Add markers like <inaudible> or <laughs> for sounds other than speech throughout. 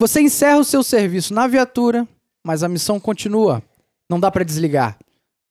Você encerra o seu serviço na viatura, mas a missão continua. Não dá para desligar.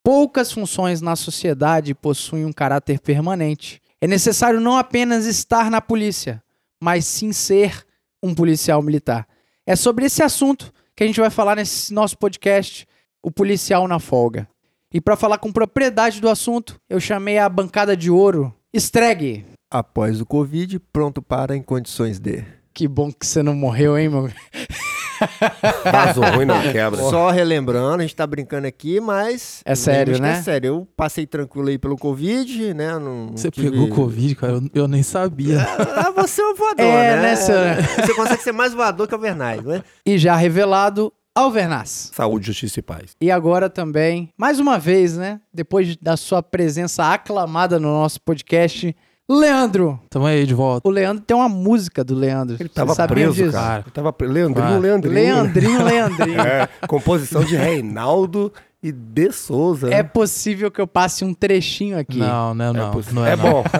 Poucas funções na sociedade possuem um caráter permanente. É necessário não apenas estar na polícia, mas sim ser um policial militar. É sobre esse assunto que a gente vai falar nesse nosso podcast, o policial na folga. E para falar com propriedade do assunto, eu chamei a bancada de ouro, Stregue. Após o Covid, pronto para em condições de. Que bom que você não morreu, hein, meu? <laughs> Vaso ruim não quebra. Só relembrando, a gente tá brincando aqui, mas. É sério, que né? É sério. Eu passei tranquilo aí pelo Covid, né? Não Você tive- pegou Covid, cara? Eu, eu nem sabia. Ah, você é um voador, É, né? né, senhor? Você consegue ser mais voador que o Vernais, não é? E já revelado, Alvernaz. Saúde, justiça e paz. E agora também, mais uma vez, né? Depois da sua presença aclamada no nosso podcast, Leandro. Tamo aí de volta. O Leandro tem uma música do Leandro. Ele tava preso, disso? cara. Ele tava preso. Leandrinho, Claro. Leandrinho. Leandrinho, Leandrinho. <laughs> É, composição de Reinaldo e De Souza. É possível que eu passe um trechinho aqui. Não, não, É não. possi- não é, é não. bom. <laughs>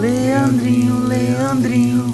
Leandrinho, Leandrinho.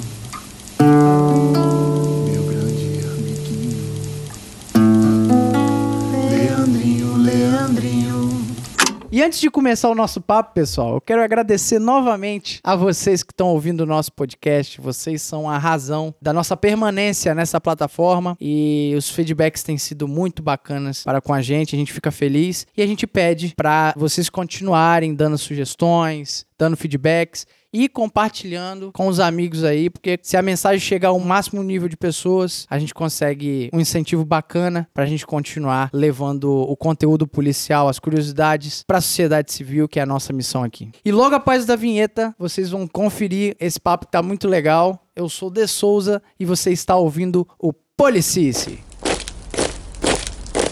E antes de começar o nosso papo, pessoal, eu quero agradecer novamente a vocês que estão ouvindo o nosso podcast. Vocês são a razão da nossa permanência nessa plataforma e os feedbacks têm sido muito bacanas para com a gente. A gente fica feliz e a gente pede para vocês continuarem dando sugestões, dando feedbacks e compartilhando com os amigos aí, porque se a mensagem chegar ao máximo nível de pessoas, a gente consegue um incentivo bacana pra gente continuar levando o conteúdo policial, as curiosidades pra sociedade civil, que é a nossa missão aqui. E logo após da vinheta, vocês vão conferir esse papo que tá muito legal. Eu sou De Souza e você está ouvindo o Policice.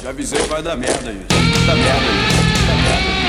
Já avisei que vai dar merda aí. Dá merda aí.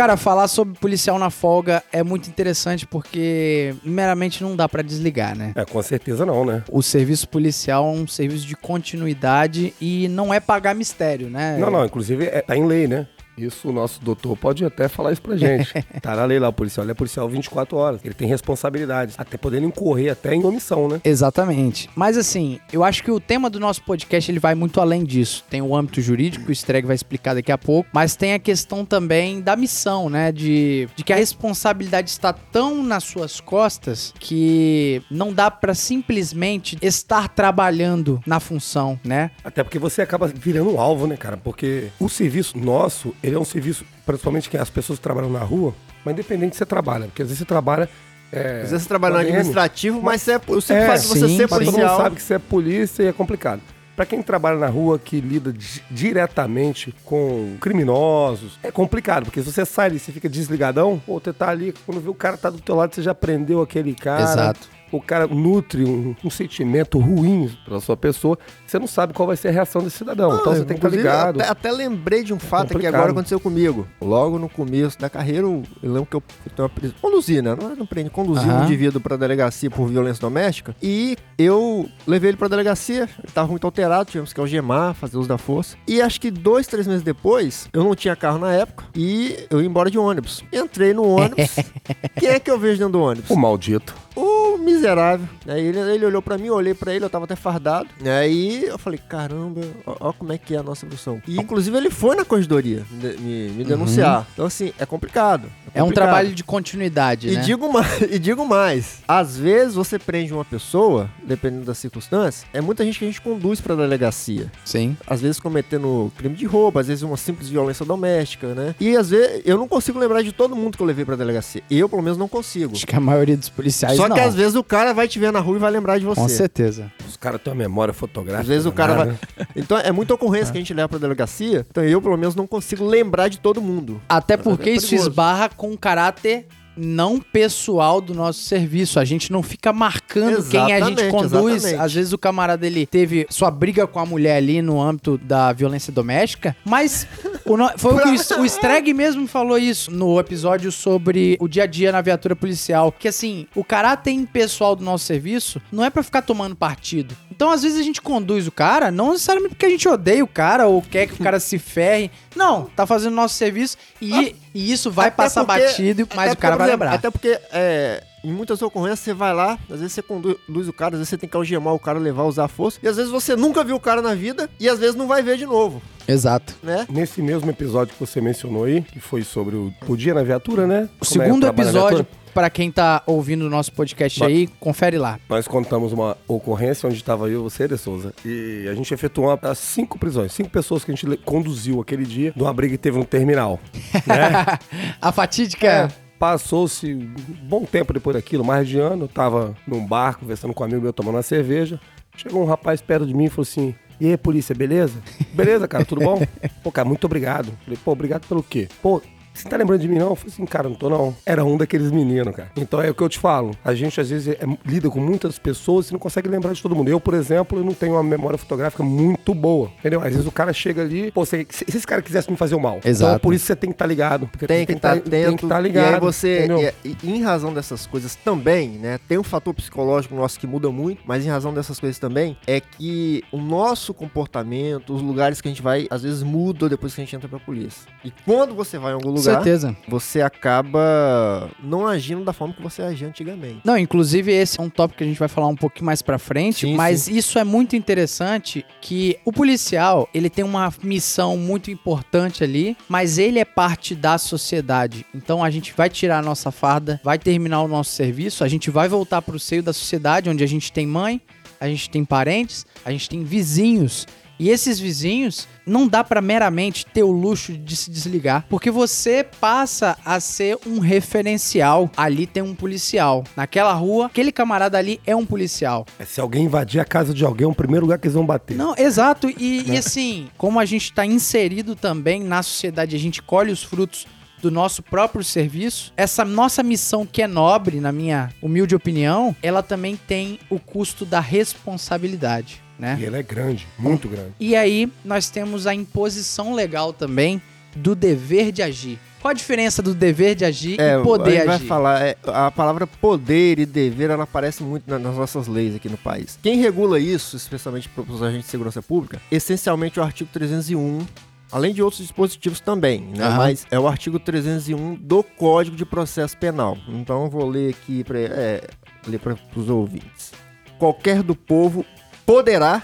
Cara, falar sobre policial na folga é muito interessante porque meramente não dá pra desligar, né? É, com certeza não, né? O serviço policial é um serviço de continuidade e não é pagar mistério, né? Não, não, inclusive é, tá em lei, né? Isso o nosso doutor pode até falar isso pra gente. <laughs> tá na lei lá, o policial. Ele é policial 24 horas. Ele tem responsabilidades. Até podendo incorrer até em omissão, né? Exatamente. Mas assim, eu acho que o tema do nosso podcast ele vai muito além disso. Tem o âmbito jurídico, o Streg vai explicar daqui a pouco, mas tem a questão também da missão, né? De, de que a responsabilidade está tão nas suas costas que não dá pra simplesmente estar trabalhando na função, né? Até porque você acaba virando um alvo, né, cara? Porque o serviço nosso, ele é um serviço, principalmente que as pessoas que trabalham na rua, mas independente de você trabalha, porque às vezes você trabalha. É, Às vezes você trabalha no administrativo, mas você é, o simples É, você sim, ser Mas todo mundo policial. sabe que você é polícia e é complicado. Pra quem trabalha na rua, que lida di- diretamente com criminosos, é complicado, porque se você sai ali, você fica desligadão, ou você tá ali, quando vê o cara tá do teu lado, você já prendeu aquele cara. Exato. O cara nutre um, um sentimento ruim pra sua pessoa, você não sabe qual vai ser a reação desse cidadão. então você tem que estar Inclusive, ligado. Até, até lembrei de um fato que Complicado. agora aconteceu comigo. Logo no começo da carreira, eu, eu lembro que eu ter uma prisão. Conduzi, né? Não, não prendi, conduzi um Aham. indivíduo pra delegacia por violência doméstica. E eu levei ele pra delegacia. Ele tava muito alterado, tivemos que algemar, fazer uso da força. E acho que dois, três meses depois, eu não tinha carro na época. E eu ia embora de ônibus. Entrei no ônibus. <laughs> Quem é que eu vejo dentro do ônibus? O maldito. O miserável. Aí ele, ele olhou pra mim, eu olhei pra ele, eu tava até fardado. Aí eu falei, caramba, ó, ó como é que é a nossa função. E inclusive ele foi na corredoria me, me- me denunciar. Então assim, é complicado. É um complicado. trabalho de continuidade, E né? digo, mais, <laughs> e digo mais, às vezes você prende uma pessoa, dependendo das circunstâncias, é muita gente que a gente conduz pra delegacia. Sim. Às vezes cometendo crime de roubo, às vezes uma simples violência doméstica, né? E às vezes eu não consigo lembrar de todo mundo que eu levei pra delegacia. Eu, pelo menos, não consigo. Acho que a maioria dos policiais Só não. que às vezes o cara vai te ver na rua e vai lembrar de você. Com certeza. Os caras têm uma memória fotográfica. Às vezes o cara vai. danada. Então é muita ocorrência que a gente leva pra delegacia. Então eu, pelo menos, não consigo lembrar de todo mundo. Até É porque isso perigoso. esbarra com um caráter não pessoal do nosso serviço. A gente não fica marcando quem a gente Exatamente, conduz. exatamente. Às vezes o camarada ele teve sua briga com a mulher ali no âmbito da violência doméstica, mas o no- foi o que o, Streg mesmo falou isso no episódio sobre o dia a dia na viatura policial, que assim, o caráter impessoal do nosso serviço não é pra ficar tomando partido. Então, às vezes a gente conduz o cara, não necessariamente porque a gente odeia o cara ou quer que o cara se ferre. Não, tá fazendo o nosso serviço e, e isso vai Até passar porque- batido, mas o cara vai lembrar. Até porque é, em muitas ocorrências você vai lá, às vezes você conduz o cara, às vezes você tem que algemar o cara, levar, usar a força. E às vezes você nunca viu o cara na vida e às vezes não vai ver de novo, Exato. né? Nesse mesmo episódio que você mencionou aí, que foi sobre o, o dia na viatura, né? O Como é segundo na episódio, pra quem tá ouvindo o nosso podcast Ba- aí, confere lá. Nós contamos uma ocorrência onde estava eu e você, De Souza, e a gente efetuou uma, cinco prisões, cinco pessoas que a gente conduziu aquele dia de uma briga que teve no terminal. <laughs> né? a fatídica. É, Passou-se um bom tempo depois daquilo, mais de ano, eu tava num bar conversando com um amigo meu tomando uma cerveja. Chegou um rapaz perto de mim e falou assim: E aí, polícia, beleza? Beleza, cara, tudo bom? <laughs> Pô, cara, muito obrigado. Falei, pô, obrigado pelo quê? Pô, você tá lembrando de mim, não? Eu falei assim, cara, não tô não. Era um daqueles meninos, cara. Então é o que eu te falo. A gente, às vezes, é- lida com muitas pessoas e não consegue lembrar de todo mundo. Eu, por exemplo, eu não tenho uma memória fotográfica muito boa. Entendeu? Às vezes o cara chega ali, pô, se, se esse cara quisesse me fazer o mal. Exato. Então, por isso você tem que estar ligado. Porque Tem que estar tá- atento. Tem que estar ligado. E aí você, e, e em razão dessas coisas também, né? Tem um fator psicológico nosso que muda muito, mas em razão dessas coisas também, é que o nosso comportamento, os lugares que a gente vai, às vezes mudam depois que a gente entra pra polícia. E quando você vai em algum lugar, certeza. você acaba não agindo da forma que você agia antigamente. Não, inclusive esse é um tópico que a gente vai falar um pouquinho mais pra frente, Sim, mas isso é muito interessante que o policial, ele tem uma missão muito importante ali, mas ele é parte da sociedade. Então a gente vai tirar a nossa farda, vai terminar o nosso serviço, a gente vai voltar pro seio da sociedade onde a gente tem mãe, a gente tem parentes, a gente tem vizinhos. E esses vizinhos não dá pra meramente ter o luxo de se desligar, porque você passa a ser um referencial. Ali tem um policial. Naquela rua, aquele camarada ali é um policial. É, Se alguém invadir a casa de alguém, é o primeiro lugar que eles vão bater. Não, exato. E, <laughs> e assim, como a gente tá inserido também na sociedade, a gente colhe os frutos do nosso próprio serviço, essa nossa missão que é nobre, na minha humilde opinião, ela também tem o custo da responsabilidade, né? E ele é grande, muito grande. E aí nós temos a imposição legal também do dever de agir. Qual a diferença do dever de agir É, e poder gente vai agir? falar, é, a palavra poder e dever, ela aparece muito na- nas nossas leis aqui no país. Quem regula isso, especialmente para os agentes de segurança pública, essencialmente é o artigo 301, além de outros dispositivos também, né? Aham. Mas é o artigo 301 do Código de Processo Penal. Então eu vou ler aqui para é, ler para os ouvintes. Qualquer do povo poderá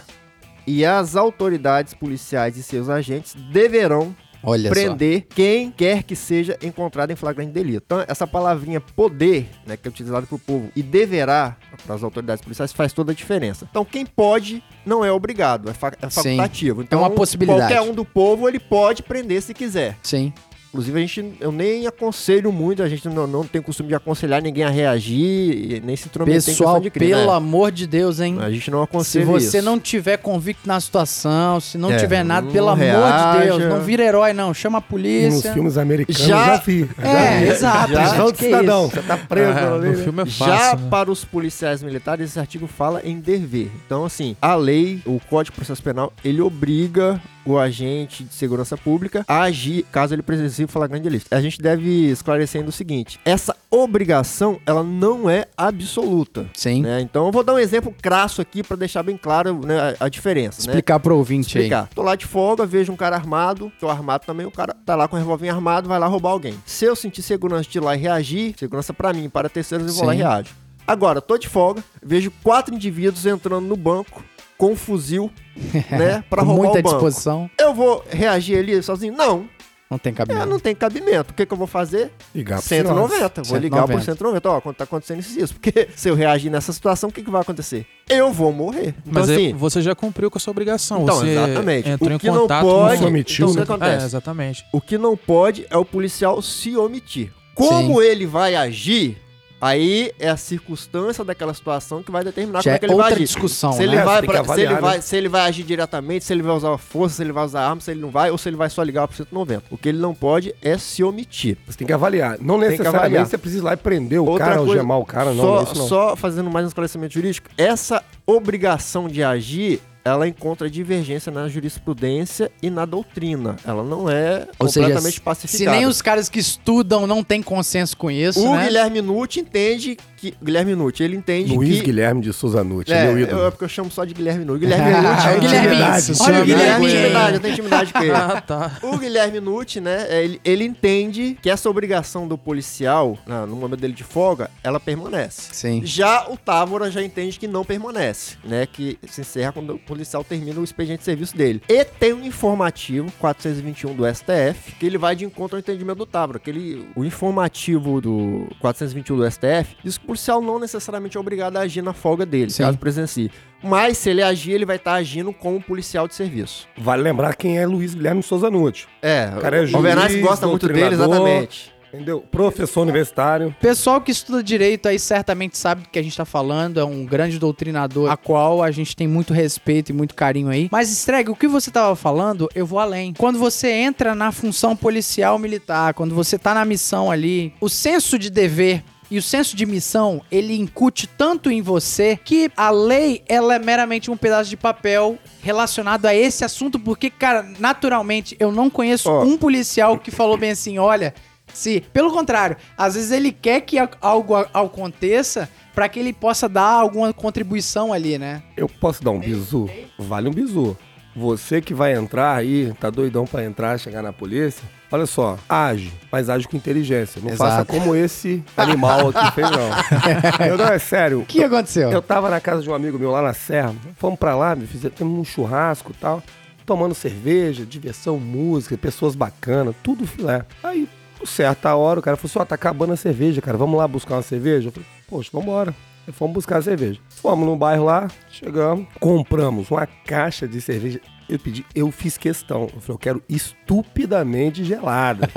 e as autoridades policiais e seus agentes deverão Olha prender quem quer que seja encontrado em flagrante delito. Então, essa palavrinha poder, né, que é utilizada pro povo, e deverá para as autoridades policiais faz toda a diferença. Então, quem pode não é obrigado, é, fa- é facultativo. Então, uma possibilidade. Qualquer um do povo ele pode prender se quiser. só. Sim. Inclusive, a gente, eu nem aconselho muito, a gente não, não tem costume de aconselhar ninguém a reagir, e nem se intrometer em Pessoal, de crime. pelo né? amor de Deus, hein? A gente não Se aconselha você isso. não tiver convicto na situação, se não É, tiver nada, não pelo amor de reaja. Deus, não vira herói, não. Chama a E nos polícia. filmes americanos Já- já vi. É, exato. Já- Não, que cidadão, isso? você tá preso Ah, ali, no né? filme é Já fácil, né? para os policiais militares, esse artigo fala em dever. Então, assim, a lei, o Código de Processo Penal, ele obriga o agente de segurança pública a agir caso ele presencie flagrante delito. A gente deve esclarecer ainda o seguinte: essa obrigação, ela não é absoluta. Sim. Né? Então, eu vou dar um exemplo crasso aqui para deixar bem claro né, a, a diferença. né? Explicar pro ouvinte aí. explicar. Tô lá de folga, vejo um cara armado, tô armado também, o cara tá lá com o revólver armado, vai lá roubar alguém. Se eu sentir segurança de ir lá e reagir, segurança pra mim, para terceiros, eu vou lá e Sim. reajo. Agora, tô de folga, vejo quatro indivíduos entrando no banco com um fuzil, <laughs> né, pra Com roubar muita o banco. disposição, Eu vou reagir ali sozinho? Não, não tem é, cabimento. não tem cabimento. O que, que eu vou fazer? Ligar pro 190. Vou ligar pro 190. 190. Ó, quando tá acontecendo isso, isso. Porque <laughs> se eu reagir nessa situação, o que, que vai acontecer? Eu vou morrer. Então, Mas assim, você já cumpriu com a sua obrigação. Então, você exatamente. entrou O em que não contato pode- com omitiu, então, o que acontece? É, exatamente. O que não pode é o policial se omitir. Como ele vai agir, Aí é a circunstância daquela situação que vai determinar Já como é é que ele vai outra agir. discussão, se ele né? vai Tem que pra- se avaliar, ele vai, né? se ele vai agir diretamente, se ele vai usar a força, se ele vai usar a arma, se ele não vai, ou se ele vai só ligar pro 190. O que ele não pode é se omitir. Você tem que avaliar. Não necessariamente avaliar. você precisa ir lá e prender o Outra cara ou coisa, gemar o cara, não. só, não é isso não. só fazendo mais um esclarecimento jurídico, essa obrigação de agir, ela encontra divergência na jurisprudência e na doutrina. Ela não é Ou seja, completamente se pacificada. nem os caras que estudam não têm consenso com isso, O né? Guilherme Nutti entende que... Guilherme Nutti, ele entende Luiz que... Guilherme de Souza Nutti, É, meu eu, ídolo. é porque eu chamo só de Guilherme Nutti. Guilherme <laughs> Nutti Ah, é o Guilherme. Olha o Guilherme, intimidade, eu tenho intimidade com <laughs> ele. Ah, tá. O Guilherme Nutti, né, ele, ele entende que essa obrigação do policial, no momento dele de folga, ela permanece. Sim. Já o Távora já entende que não permanece, né? Que se encerra quando o policial termina o expediente de serviço dele. E tem um informativo, 421 do STF, que ele vai de encontro ao entendimento do Távora. Que ele, o informativo do 421 do STF diz que o policial não necessariamente é obrigado a agir na folga dele, Sim. caso presencie. Mas se ele agir, ele vai estar agindo como policial de serviço. Vale lembrar quem é Luiz Guilherme Souza Nutti. É, O cara é o juiz, gosta muito dele, exatamente. Entendeu? Professor universitário. Pessoal que estuda direito aí certamente sabe do que a gente tá falando, é um grande doutrinador, a qual a gente tem muito respeito e muito carinho aí. Mas, Streg, o que você tava falando, eu vou além. Quando você entra na função policial militar, quando você tá na missão ali, o senso de dever e o senso de missão, ele incute tanto em você que a lei, ela é meramente um pedaço de papel relacionado a esse assunto, porque, cara, naturalmente, eu não conheço Ó. um policial que falou bem assim, olha, se, pelo contrário, às vezes ele quer que algo aconteça pra que ele possa dar alguma contribuição ali, né? Eu posso dar um bizu? Vale um bizu. Você que vai entrar aí, tá doidão pra entrar, chegar na polícia, olha só, age, mas age com inteligência. Não Exato. faça como esse animal aqui fez, não. <laughs> Eu não, é sério. O que aconteceu? Eu tava na casa de um amigo meu lá na Serra. Fomos pra lá, me fizemos um churrasco e tal. Tomando cerveja, diversão, música, pessoas bacanas, tudo filé. Aí, certa hora, o cara falou assim: ó, tá acabando a cerveja, cara. Vamos lá buscar uma cerveja? Eu falei, poxa, vambora. Aí fomos buscar a cerveja. Fomos no bairro lá, chegamos, compramos uma caixa de cerveja. Eu pedi, eu fiz questão. Eu falei, eu quero estupidamente gelada.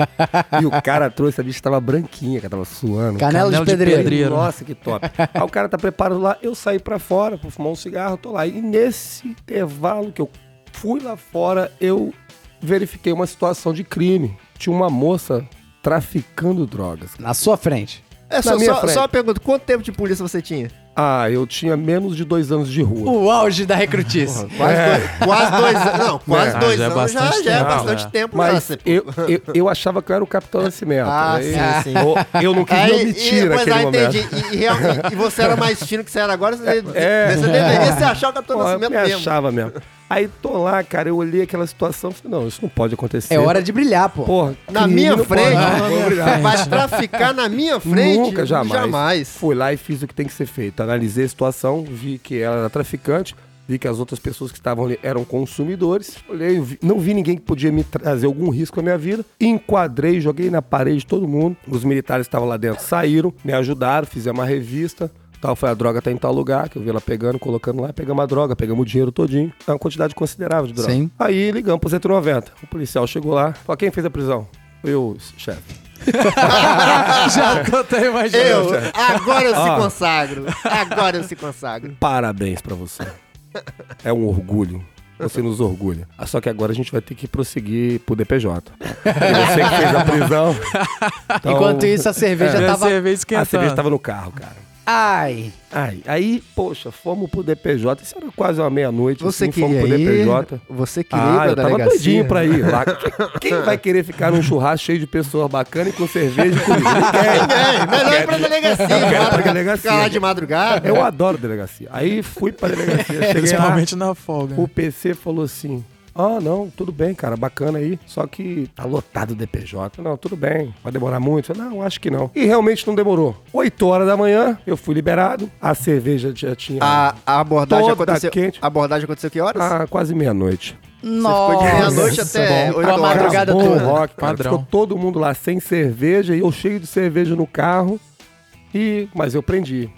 e o cara trouxe, a bicha tava branquinha, cara, tava suando. Canela, Canela de de pedreiro. Nossa, que top. Aí o cara tá preparado lá, eu saí pra fora pra fumar um cigarro, tô lá. E nesse intervalo que eu fui lá fora, eu verifiquei uma situação de crime. Tinha uma moça traficando drogas. Na sua frente. É só, minha só, frente. só uma pergunta: quanto tempo de polícia você tinha? Ah, eu tinha menos de dois anos de rua. O auge da recrutice. Quase, dois, quase dois anos. Não, quase É, dois já é anos já, bastante já é tempo, bastante né? tempo. Mas já, eu, eu, eu achava que eu era o Capitão Nascimento. Ah, Aí sim, sim. Eu, eu não queria Aí, omitir e, naquele momento. entendi. E, e realmente- e você era mais fino que você era agora, você, É. você deveria se achar o Capitão Pô, eu Nascimento me mesmo. achava mesmo. Aí tô lá, cara, eu olhei aquela situação e falei, não, isso não pode acontecer. É hora de brilhar, pô. Porra, Na minha frente, não pode brilhar. vai traficar na minha frente? Nunca, jamais. Jamais. Fui lá e fiz o que tem que ser feito. Analisei a situação, vi que ela era traficante, vi que as outras pessoas que estavam ali eram consumidores. Olhei, vi- não vi ninguém que podia me trazer algum risco na minha vida. Enquadrei, joguei na parede todo mundo. Os militares estavam lá dentro, saíram, me ajudaram, fizemos uma revista. Tal, foi a droga tá em tal lugar, que eu vi ela pegando, colocando lá, pegamos a droga, pegamos o dinheiro todinho. É uma quantidade considerável de droga. Sim. Aí ligamos pro 190. O policial chegou lá, falou, quem fez a prisão? Eu, chefe. <laughs> Já tô até imaginando. Eu, agora eu se consagro. Agora eu se consagro. Parabéns pra você. É um orgulho. Você nos orgulha. Ah, Só que agora a gente vai ter que prosseguir pro DPJ. Você que fez a prisão. Então, Enquanto isso, a cerveja Já tava... cerveja a cerveja tava no carro, cara. Ai. Aí, aí, poxa, fomos pro DPJ. Isso era quase uma meia-noite. Você assim, fomos queria pro ir? DPJ. Você queria ir Ah, pra eu tava doidinho pra ir lá. <laughs> Quem, vai querer ficar num churrasco cheio de pessoas bacanas e com cerveja e comida? <laughs> Ninguém. É, melhor ir pra delegacia. quero pra delegacia. Ficar lá de madrugada. Eu adoro delegacia. Aí fui pra delegacia. <laughs> Cheguei lá, Principalmente na folga. O PC falou assim: Ah, não, tudo bem, cara, bacana aí. Só que tá lotado o DPJ. Não, tudo bem, vai demorar muito. Eu, não, acho que não. E realmente não demorou. 8 horas da manhã, eu fui liberado. A cerveja já tinha. A, a abordagem Toda aconteceu. quente. A abordagem aconteceu que horas? ah, quase meia-noite. Nossa. ficou de meia-noite até bom. 8 Com a horas. madrugada toda. rock, cara. Padrão. Ficou todo mundo lá sem cerveja e eu cheio de cerveja no carro. E, mas eu prendi.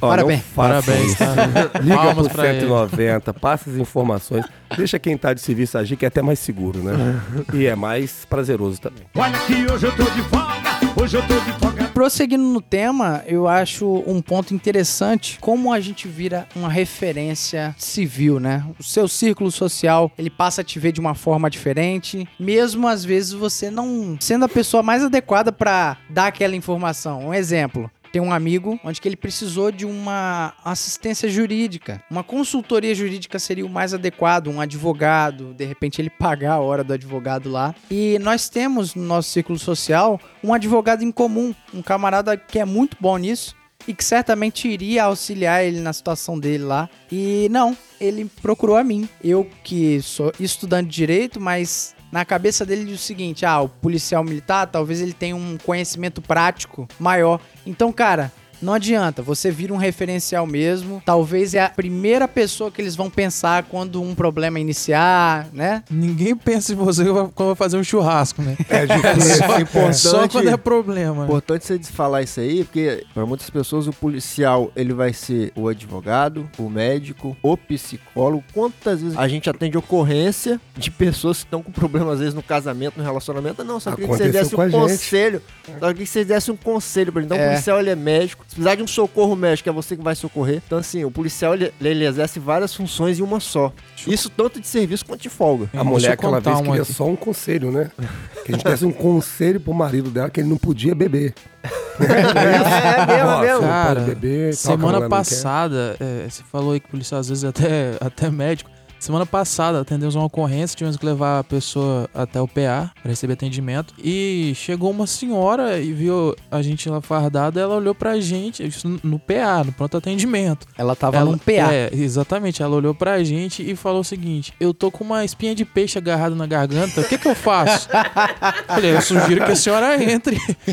Ó, Parabéns. Parabéns, tá? Liga Palmas pro pra ele. 190, passa as informações. Deixa quem tá de serviço agir, que é até mais seguro, né? e é mais prazeroso também. Olha que hoje eu tô de folga, Hoje eu tô de folga. Prosseguindo no tema, eu acho um ponto interessante como a gente vira uma referência civil, né? O seu círculo social, ele passa a te ver de uma forma diferente, mesmo às vezes você não sendo a pessoa mais adequada pra dar aquela informação. Um exemplo, tem um amigo onde que ele precisou de uma assistência jurídica. Uma consultoria jurídica seria o mais adequado, um advogado, de repente ele pagar a hora do advogado lá. E nós temos no nosso círculo social um advogado em comum, um camarada que é muito bom nisso e que certamente iria auxiliar ele na situação dele lá. E não, ele procurou a mim. Eu que sou estudante de direito, mas na cabeça dele diz o seguinte: ah, o policial militar talvez ele tenha um conhecimento prático maior. Então, cara. Não adianta, você vira um referencial mesmo. Talvez é a primeira pessoa que eles vão pensar quando um problema iniciar, né? Ninguém pensa em você quando vai fazer um churrasco, né? É <laughs> difícil. É importante, Só quando é problema. importante você falar isso aí, porque para muitas pessoas o policial ele vai ser o advogado, o médico, o psicólogo. Quantas vezes a gente atende ocorrência de pessoas que estão com problemas às vezes no casamento, no relacionamento? Não, só queria que você desse um gente. conselho. Só queria que você desse um conselho pra ele. Então É. o policial ele é médico. Se precisar de um socorro médico, é você que vai socorrer. Então assim, o policial ele, ele exerce várias funções em uma só. Isso tanto de serviço quanto de folga. A Deixa mulher aquela vez uma queria aqui. só um conselho, né? Que a gente desse um conselho pro marido dela que ele não podia beber. <laughs> É, mesmo, é mesmo. você não Cara, beber, a Semana passada, é, você falou aí que policial às vezes até, <laughs> até médico. Semana passada atendemos uma ocorrência, tivemos que levar a pessoa até o PA para receber atendimento. E chegou uma senhora e viu a gente lá fardado, ela olhou pra gente, no- PA, no pronto atendimento. Ela tava ela, num PA. É, exatamente. Ela olhou pra gente e falou o seguinte: Eu tô com uma espinha de peixe agarrada na garganta, o que que eu faço? Falei, eu sugiro que a senhora entre <laughs>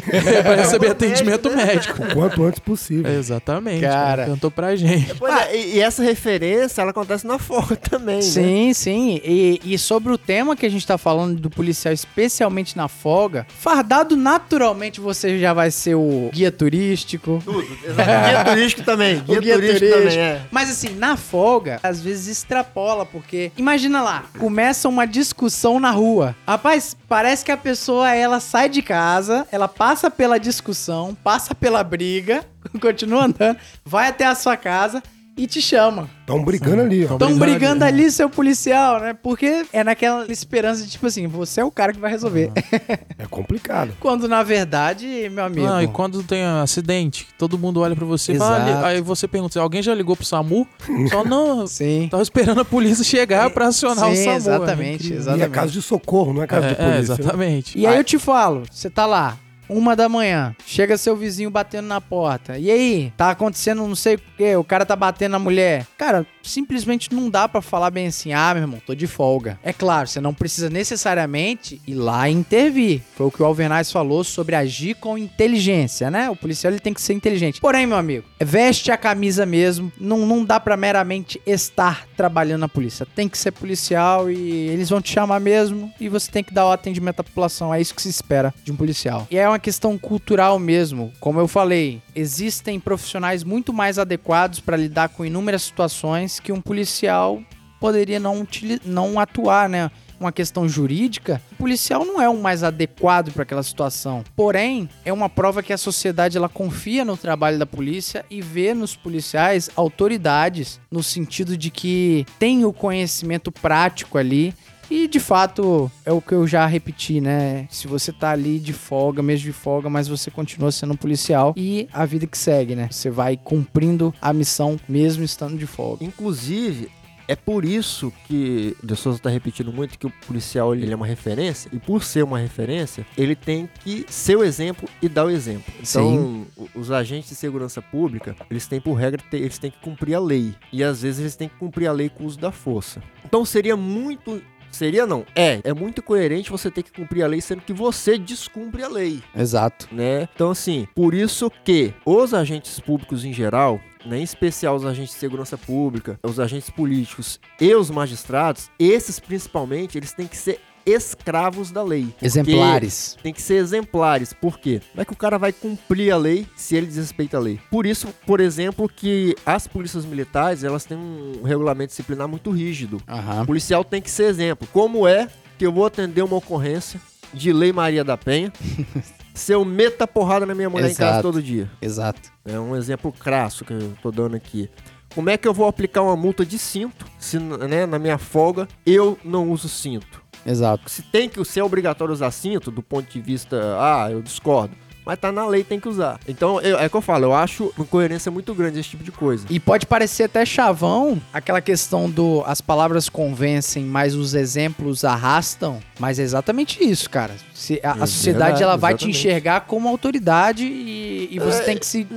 pra receber atendimento médico. quer. <laughs> O quanto antes possível. Exatamente. Cara. Ela cantou pra gente. Pois é, e, e essa referência, ela acontece na folga também, né? Sim, sim. E, e sobre o tema que a gente tá falando do policial, especialmente na folga, fardado naturalmente você já vai ser o guia turístico. Tudo. Exato. <laughs> Guia turístico também. Guia, o guia turístico, turístico. também, é. Mas assim, na folga, às vezes extrapola, porque imagina lá, começa uma discussão na rua. Rapaz, parece que a pessoa ela sai de casa, ela passa pela discussão, passa pela briga, <laughs> continua andando, vai até a sua casa e te chama. Estão brigando ali, ó. Estão brigando ali, seu policial, né? Porque é naquela esperança de, tipo assim, você é o cara que vai resolver. É complicado. <laughs> Quando, na verdade, meu amigo... Não, e quando tem um acidente, todo mundo olha pra você e fala, aí você pergunta, alguém já ligou pro SAMU? Só não, <laughs> Sim. tava esperando a polícia chegar pra acionar o Sim, SAMU. exatamente, É incrível. E é exatamente. caso de socorro, não é caso de É, é, polícia. né? exatamente. E aí eu te falo, você tá lá, uma da manhã, chega seu vizinho batendo na porta. E aí, tá acontecendo não sei o que, o cara tá batendo na mulher. Cara, simplesmente não dá pra falar bem assim, ah, meu irmão, tô de folga. É claro, você não precisa necessariamente ir lá e intervir. Foi o que o Alvernaz falou sobre agir com inteligência, né? O policial ele tem que ser inteligente. Porém, meu amigo, veste a camisa mesmo. Não, não dá pra meramente estar trabalhando na polícia. Tem que ser policial e eles vão te chamar mesmo e você tem que dar o atendimento à população. É isso que se espera de um policial. E é uma questão cultural mesmo. Como eu falei, existem profissionais muito mais adequados para lidar com inúmeras situações que um policial poderia não, não atuar, né? Uma questão jurídica, o policial não é o mais adequado para aquela situação. Porém, é uma prova que a sociedade ela confia no trabalho da polícia e vê nos policiais autoridades no sentido de que tem o conhecimento prático ali e de fato, é o que eu já repeti, né? Se você tá ali de folga, mesmo de folga, mas você continua sendo um policial e a vida que segue, né? Você vai cumprindo a missão mesmo estando de folga. Inclusive, é por isso que o De Souza tá repetindo muito que o policial ele é uma referência. E por ser uma referência, ele tem que ser o exemplo e dar o exemplo. Então, o- os agentes de segurança pública, eles têm por regra, eles têm que cumprir a lei. E às vezes eles têm que cumprir a lei com o uso da força. Então seria muito. Seria não. É, é muito coerente você ter que cumprir a lei, sendo que você descumpre a lei Exato. né? Então, assim, por isso que os agentes públicos em geral, né, em especial os agentes de segurança pública, os agentes políticos e os magistrados, esses principalmente, eles têm que ser escravos da lei. Exemplares. Tem que ser exemplares. Por quê? Como é que o cara vai cumprir a lei se ele desrespeita a lei? Por isso, por exemplo, que as polícias militares, elas têm um regulamento disciplinar muito rígido. Aham. O policial tem que ser exemplo. Como é que eu vou atender uma ocorrência de Lei Maria da Penha <laughs> se eu meto a porrada na minha mulher em casa Exato. todo dia? Exato. É um exemplo crasso que eu tô dando aqui. Como é que eu vou aplicar uma multa de cinto se né, na minha folga eu não uso cinto? Exato. Se tem que ser obrigatório usar cinto, do ponto de vista, ah, eu discordo. Mas tá na lei, tem que usar. Então, eu- é o que eu falo, eu acho uma incoerência muito grande esse tipo de coisa. E pode parecer até chavão aquela questão do as palavras convencem, mas os exemplos arrastam. Mas é exatamente isso, cara. Se a, a É sociedade verdade, ela vai te exatamente. enxergar como autoridade e, e você É, tem que se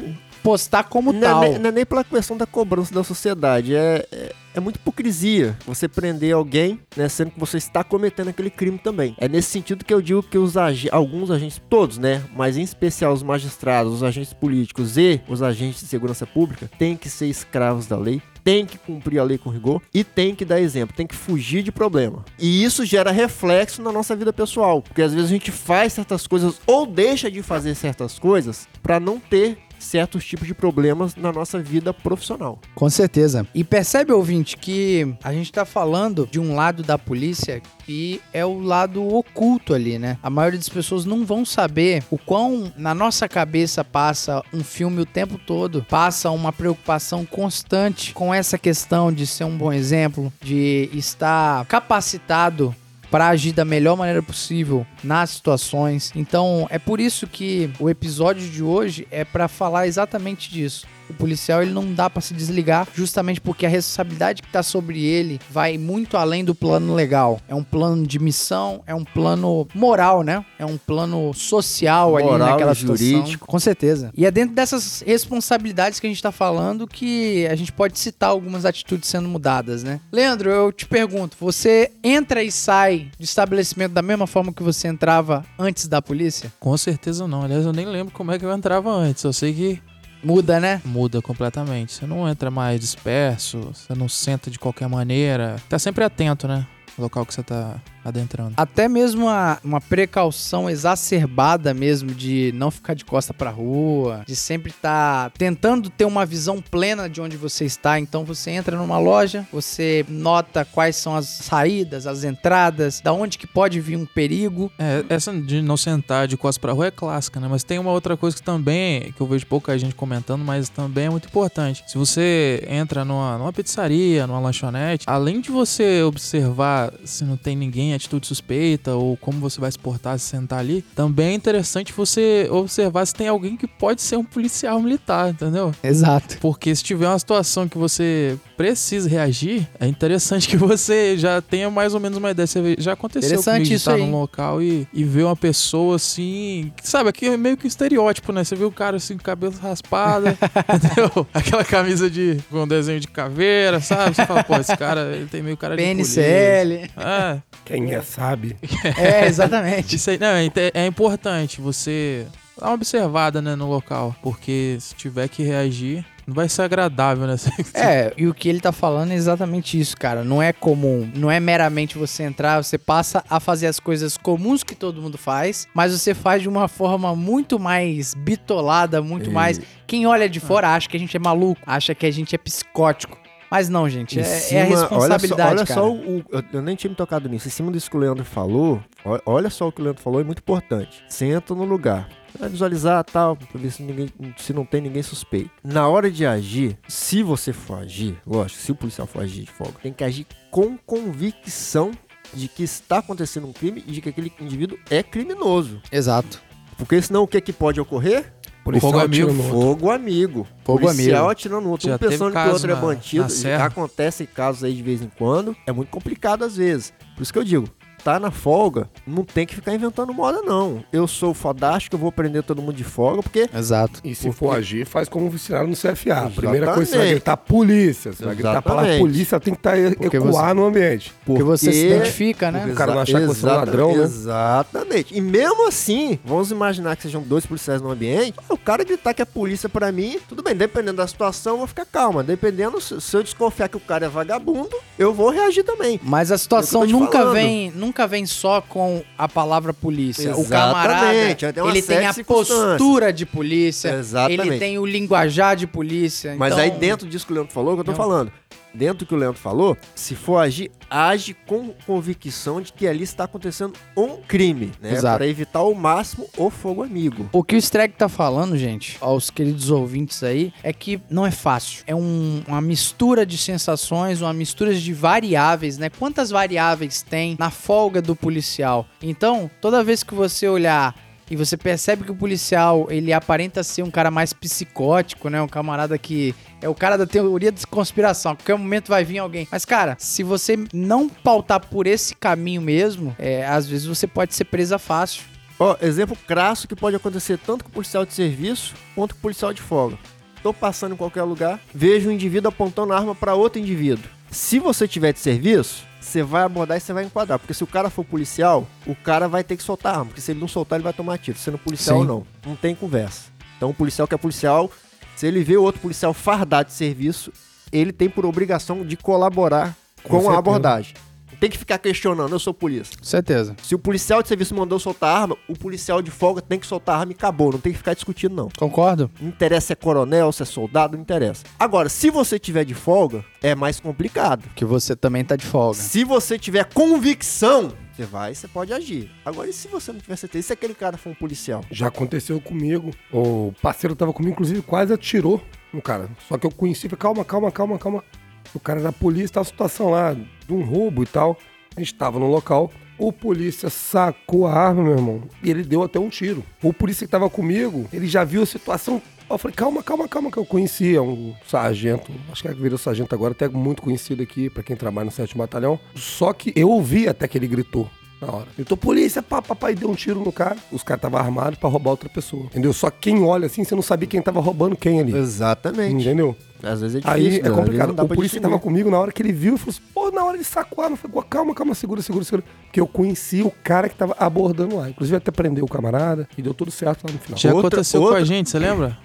postar como não, tal. É, nem- não é nem pela questão da cobrança da sociedade, é, é, é muita hipocrisia você prender alguém, né, sendo que você está cometendo aquele crime também. É nesse sentido que eu digo que os alguns agentes, todos, né, mas em especial os magistrados, os agentes políticos e os agentes de segurança pública, têm que ser escravos da lei, têm que cumprir a lei com rigor e têm que dar exemplo, têm que fugir de problema. E isso gera reflexo na nossa vida pessoal, porque às vezes a gente faz certas coisas ou deixa de fazer certas coisas para não ter certos tipos de problemas na nossa vida profissional. Com certeza. E percebe, ouvinte, que a gente tá falando de um lado da polícia que é o lado oculto ali, né? A maioria das pessoas não vão saber o quão na nossa cabeça passa um filme o tempo todo, passa uma preocupação constante com essa questão de ser um bom exemplo, de estar capacitado para agir da melhor maneira possível nas situações. Então, é por isso que o episódio de hoje é para falar exatamente disso. O policial ele não dá para se desligar, justamente porque a responsabilidade que tá sobre ele vai muito além do plano legal. É um plano de missão, é um plano moral, né? É um plano social ali Moral, naquela situação. jurídico. Com certeza. E é dentro dessas responsabilidades que a gente tá falando que a gente pode citar algumas atitudes sendo mudadas, né? Leandro, eu te pergunto, você entra e sai do estabelecimento da mesma forma que você entrava antes da polícia? Com certeza não. Aliás, eu nem lembro como é que eu entrava antes. Eu sei que Muda, né? muda completamente. Você não entra mais disperso, você não senta de qualquer maneira. Tá sempre atento, né? No local que você tá adentrando. Até mesmo a- uma precaução exacerbada mesmo de não ficar de costa pra rua, de sempre estar tentando ter uma visão plena de onde você está. Então você entra numa loja, você nota quais são as saídas, as entradas, da onde que pode vir um perigo. É, essa de não sentar de costas pra rua é clássica, né? Mas tem uma outra coisa que também, que eu vejo pouca gente comentando, mas também é muito importante. Se você entra numa, numa pizzaria, numa lanchonete, além de você observar se não tem ninguém, atitude suspeita, ou como você vai se portar se sentar ali, também é interessante você observar se tem alguém que pode ser um policial militar, entendeu? Exato. Porque se tiver uma situação que você precisa reagir, é interessante <laughs> que você já tenha mais ou menos uma ideia. Você já aconteceu Interessante comigo de isso estar aí. num local e, e ver uma pessoa assim. Sabe, aqui é meio que um estereótipo, né? Você vê o cara assim, com cabelo raspado, <laughs> entendeu? Aquela camisa de. com um desenho de caveira, sabe? Você fala, pô, esse cara, ele tem meio cara de. <laughs> PNCL. É, Quem é sabe. <laughs> É, exatamente. isso aí, não, é, é importante você dar uma observada, né, no local. Porque se tiver que reagir, não vai ser agradável, né? <laughs> É, e o que ele tá falando é exatamente isso, cara. Não é comum, não é meramente você entrar, você passa a fazer as coisas comuns que todo mundo faz, mas você faz de uma forma muito mais bitolada, muito mais. Quem olha de fora acha que a gente é maluco, acha que a gente é psicótico. Mas não, gente, Em é, é a cima- responsabilidade, Olha só, cara. olha só o, o- eu, nem tinha me tocado nisso. Em cima disso que o Leandro falou, olha só o que o Leandro falou, é muito importante. Senta no lugar. Vai visualizar tal, pra ver se, ninguém, se não tem ninguém suspeito. Na hora de agir, se você for agir, lógico, se o policial for agir de folga, tem que agir com convicção de que está acontecendo um crime e de que aquele indivíduo é criminoso. Exato. Porque senão o que, que pode ocorrer? Policial Fogo amigo. no outro. Fogo amigo. Fogo Policial amigo. atirando no outro, Já um pensando que o outro é na- bandido. na serra. Acontecem casos aí de vez em quando. É muito complicado às vezes. Por isso que eu digo, tá na folga, não tem que ficar inventando moda, não. Eu sou fodástico, eu vou prender todo mundo de folga, porque. Exato. E se Porque- for agir, faz como ensinaram no CFA. A primeira coisa, você vai Exatamente. gritar polícia. Você vai gritar a palavra Exatamente. polícia, tem que estar Porque ecoar no ambiente. Porque você se identifica, né? porque O cara não achar que você é um ladrão, né? Exatamente. E mesmo assim, vamos imaginar que sejam dois policiais no ambiente. O cara gritar que é polícia pra mim, tudo bem, dependendo da situação, eu vou ficar calma. Dependendo, se eu desconfiar que o cara é vagabundo, eu vou reagir também. Mas a situação É o que eu tô te nunca falando. vem, nunca vem só com a palavra polícia. O camarada, Exatamente, tem uma ele tem a postura de polícia, Exatamente. ele tem o linguajar de polícia. Mas então- aí dentro disso que o Leandro falou, que eu tô falando. Dentro do que o Leandro falou, se for agir, age com convicção de que ali está acontecendo um crime, né? Para evitar ao máximo o fogo amigo. O que o Streg tá falando, gente, aos queridos ouvintes aí, é que não é fácil. É um- uma mistura de sensações, uma mistura de variáveis, né? Quantas variáveis tem na folga do policial? Então, toda vez que você olhar e você percebe que o policial, ele aparenta ser um cara mais psicótico, né? Um camarada que é o cara da teoria de conspiração. A qualquer momento vai vir alguém. Mas, cara, se você não pautar por esse caminho mesmo, é, às vezes você pode ser presa fácil. Ó, exemplo crasso que pode acontecer tanto com o policial de serviço quanto com o policial de folga. Tô passando em qualquer lugar, vejo um indivíduo apontando a arma para outro indivíduo. Se você tiver de serviço, você vai abordar e você vai enquadrar. Porque se o cara for policial, o cara vai ter que soltar a arma. Porque se ele não soltar, ele vai tomar tiro. Sendo policial Sim. ou não. Não tem conversa. Então o policial que é policial, se ele vê outro policial fardado de serviço, ele tem por obrigação de colaborar Com com, a abordagem. Tem que ficar questionando, eu sou polícia. Certeza. Se o policial de serviço mandou soltar arma, o policial de folga tem que soltar arma e acabou. Não tem que ficar discutindo, não. Concordo? Não interessa se é coronel, se é soldado, não interessa. Agora, se você tiver de folga, é mais complicado. Que você também tá de folga. Se você tiver convicção, você vai, você pode agir. Agora, e se você não tiver certeza? E se aquele cara for um policial? Já aconteceu comigo. O parceiro tava comigo, inclusive, quase atirou no cara. Só que eu conheci, falei, calma, calma, calma, calma. O cara da polícia, tava a situação lá, de um roubo e tal. A gente tava no local. O polícia sacou a arma, meu irmão, e ele deu até um tiro. O polícia que tava comigo, ele já viu a situação. Eu falei, calma, calma, calma, que eu conhecia um sargento, acho que é que virou sargento agora, até muito conhecido aqui, pra quem trabalha no 7 Batalhão. Só que eu ouvi até que ele gritou na hora. Gritou, polícia, pá, papai, deu um tiro no cara. Os caras estavam armados pra roubar outra pessoa. Entendeu? Só que quem olha assim, você não sabia quem tava roubando quem ali. Exatamente. Entendeu? Às vezes é difícil. Aí é né? Complicado. não dá O polícia tava comigo na hora que ele viu e falou assim: pô, na hora ele sacou a arma. Eu falei, calma, calma, segura, segura, segura. Porque eu conheci o cara que tava abordando lá. Inclusive até prendeu o camarada e deu tudo certo lá no final. Já Outra- aconteceu com outra- a gente, você lembra?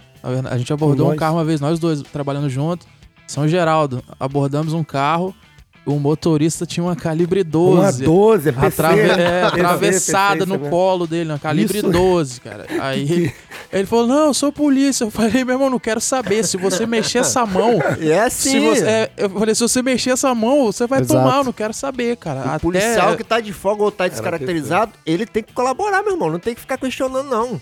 A gente abordou Com um carro uma vez, nós dois trabalhando junto. São Geraldo, abordamos um carro, o motorista tinha uma calibre 12. Uma 12, é PC. Atrave- é, PC, atravessada PC, no né? colo dele, uma calibre Isso. 12, cara. <laughs> Aí ele falou: Não, eu sou polícia. Eu falei: Meu irmão, não quero saber. Se você mexer essa mão. <laughs> É assim. Se você, é, eu falei: Se você mexer essa mão, você vai Exato. tomar. Eu não quero saber, cara. O Até- policial que tá de folga ou tá descaracterizado, ele tem que colaborar, meu irmão. Não tem que ficar questionando, não.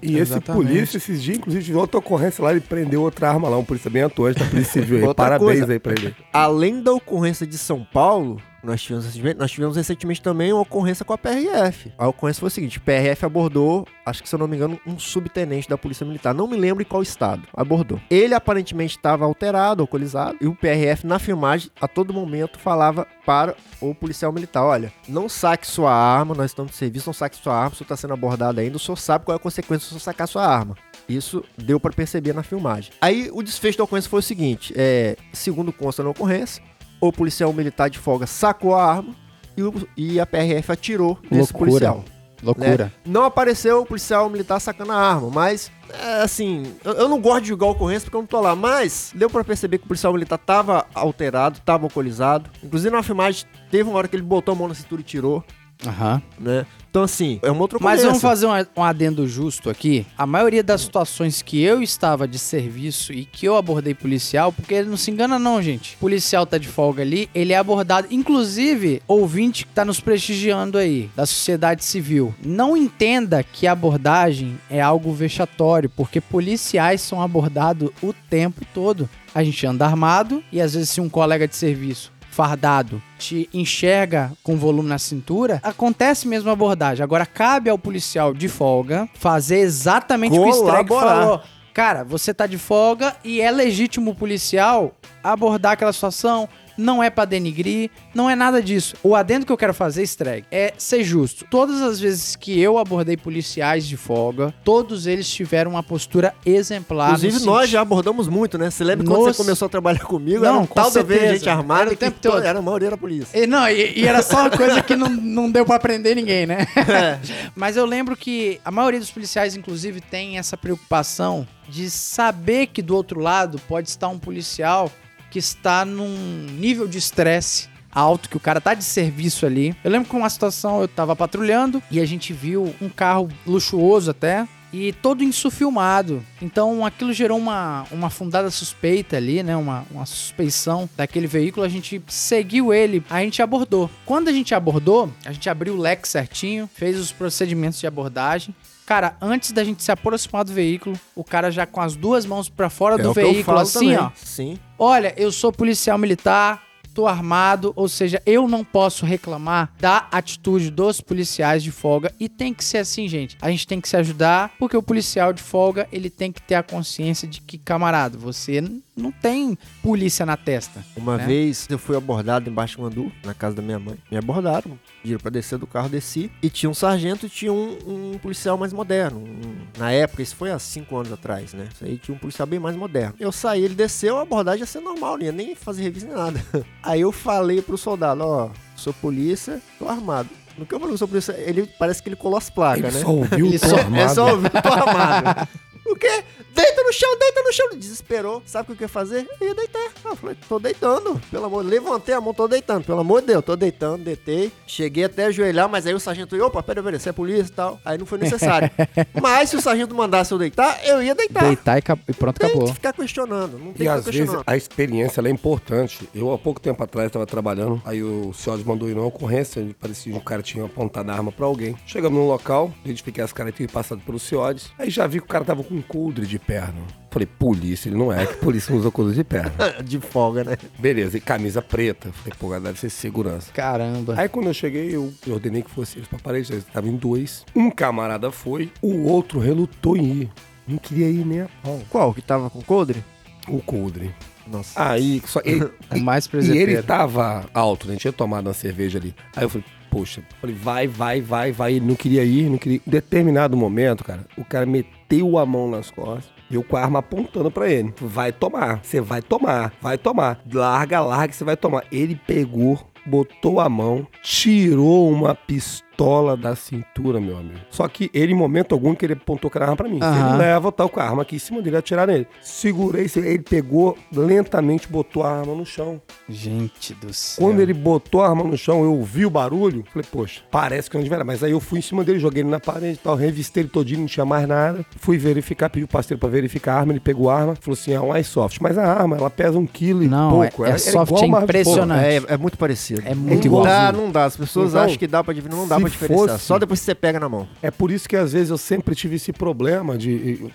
E esse Exatamente. polícia, esses dias, inclusive, tive outra ocorrência lá, ele prendeu outra arma lá, um polícia bem atuante da Polícia Civil aí. Parabéns coisa. aí pra ele. Além da ocorrência de São Paulo, nós tivemos, nós tivemos recentemente também uma ocorrência com a PRF. A ocorrência foi o seguinte: PRF abordou, acho que se eu não me engano, um subtenente da Polícia Militar. Não me lembro em qual estado. Abordou. Ele aparentemente estava alterado, alcoolizado, e o PRF, na filmagem, a todo momento falava para o policial militar: olha, não saque sua arma, nós estamos de serviço, não saque sua arma, senhor está sendo abordado ainda, o senhor sabe qual é a consequência se senhor sacar sua arma. Isso deu para perceber na filmagem. Aí o desfecho da ocorrência foi o seguinte: é, segundo consta na ocorrência, o policial militar de folga sacou a arma e, o- e a PRF atirou nesse Loucura. policial. Loucura. né? Não apareceu o policial militar sacando a arma, mas, é, assim, eu, eu não gosto de julgar a ocorrência porque eu não tô lá, mas deu pra perceber que o policial militar tava alterado, tava alcoolizado. Inclusive na filmagem teve uma hora que ele botou a mão na cintura e tirou, Aham. né? Então, assim, é uma outra Mas vamos fazer um, um adendo justo aqui. A maioria das situações que eu estava de serviço e que eu abordei policial, porque não se engana não, gente. O policial tá de folga ali, ele é abordado, inclusive, ouvinte que tá nos prestigiando aí, da sociedade civil. Não entenda que a abordagem é algo vexatório, porque policiais são abordados o tempo todo. A gente anda armado e às vezes se um colega de serviço fardado te enxerga com volume na cintura, acontece mesmo a abordagem. Agora cabe ao policial de folga fazer exatamente o que o Strike Colaborar. falou. Cara, você tá de folga e é legítimo o policial abordar aquela situação. Não é pra denigrir, não é nada disso. O adendo que eu quero fazer, Streg, é ser justo. Todas as vezes que eu abordei policiais de folga, todos eles tiveram uma postura exemplar. Inclusive, nós sentido- já abordamos muito, né? Você lembra quando Nos- você começou a trabalhar comigo? Não, era um com tal gente armada Era o que tempo to- todo. era a maioria da polícia. E, não, e, e era só uma coisa que não, não deu pra prender ninguém, né? É. <laughs> Mas eu lembro que a maioria dos policiais, inclusive, tem essa preocupação de saber que do outro lado pode estar um policial que está num nível de estresse alto, que o cara tá de serviço ali. Eu lembro que uma situação eu tava patrulhando e a gente viu um carro luxuoso até, e todo isso filmado. Então aquilo gerou uma, uma fundada suspeita ali, né? Uma, uma suspeição daquele veículo. A gente seguiu ele, a gente abordou. Quando a gente abordou, a gente abriu o leque certinho, fez os procedimentos de abordagem. Cara, antes da gente se aproximar do veículo, o cara já com as duas mãos pra fora É do veículo, assim, também. ó. Sim. Olha, eu sou policial militar, tô armado, ou seja, eu não posso reclamar da atitude dos policiais de folga e tem que ser assim, gente. A gente tem que se ajudar, porque o policial de folga, ele tem que ter a consciência de que, camarada, você não tem polícia na testa. Uma né? vez eu fui abordado embaixo de um andu, na casa da minha mãe. Me abordaram, pediram pra descer do carro, desci. E tinha um sargento e tinha um, um policial mais moderno. um- na época, isso foi há cinco anos atrás, né? Isso aí tinha um policial bem mais moderno. Eu saí, ele desceu, a abordagem ia ser normal, não ia nem fazer revista nem nada. <laughs> Aí eu falei pro soldado, ó, sou polícia, tô armado. No que eu falei que sou polícia, ele parece que ele colou as placas, Ele né? só ouviu Ele o só- armado. É só ouvir, tô armado. <laughs> O quê? Deita no chão, deita no chão. Desesperou. Sabe o que eu ia fazer? Eu ia deitar. Eu falei, tô deitando. Pelo amor Levantei a mão, tô deitando. Pelo amor de Deus, tô deitando, deitei. Cheguei até ajoelhar, mas aí o sargento, opa, pera, pera, você é polícia e tal. Aí não foi necessário. <laughs> mas se o sargento mandasse eu deitar, eu ia deitar. Deitar e, e pronto, Tem acabou. que ficar questionando. Não tem E que às vezes a experiência ela é importante. Eu, há pouco tempo atrás, estava trabalhando, aí o senhor mandou ir numa ocorrência, parecia que um cara tinha apontado a arma pra alguém. Chegamos no local, identifiquei as características passadas pelos senhores, aí já vi que o cara tava com um coldre de perna. Falei, polícia, ele não é, que polícia não usa coldre de perna. <laughs> De folga, né? Beleza, e camisa preta. Falei, pô, deve ser segurança. Caramba. Aí quando eu cheguei, eu ordenei que fosse eles pra parede, eles estavam em dois. Um camarada foi, o outro relutou em ir. Não queria ir nem a pau. Qual? Que tava com coldre? O coldre. Nossa. Aí, só, ele, O <laughs> mais E ele tava alto, né? Tinha tomado uma cerveja ali. Aí eu falei, poxa, falei, vai, vai, vai, vai. Ele não queria ir, não queria. Em determinado momento, cara, o cara meteu a mão nas costas. E Eu com a arma apontando pra ele. Vai tomar, você vai tomar, vai tomar. Larga, larga, você vai tomar. Ele pegou, botou a mão, tirou uma pistola da cintura, meu amigo. Só que ele, em momento algum, que ele apontou com a arma pra mim. Aham. ele leva, tá com a arma aqui em cima dele, atirar nele. Segurei, ele pegou, lentamente botou a arma no chão. Gente do céu. Quando ele botou a arma no chão, eu ouvi o barulho. Falei, poxa, parece que não devia. Mas aí eu fui em cima dele, joguei ele na parede e tal, revistei ele todinho, não tinha mais nada. Fui verificar, pedi o parceiro pra verificar a arma, ele pegou a arma, falou assim: é um iSoft. Mas a arma, ela pesa um quilo e Não, pouco. é- é ela soft, igual é impressionante. É, é muito parecido. É muito igual. Não dá, igualzinho. não dá. As pessoas Então, acham que dá pra diferenciar. Não dá se pra diferenciar. fosse- Só depois que você pega na mão. É por isso que às vezes eu sempre tive esse problema de.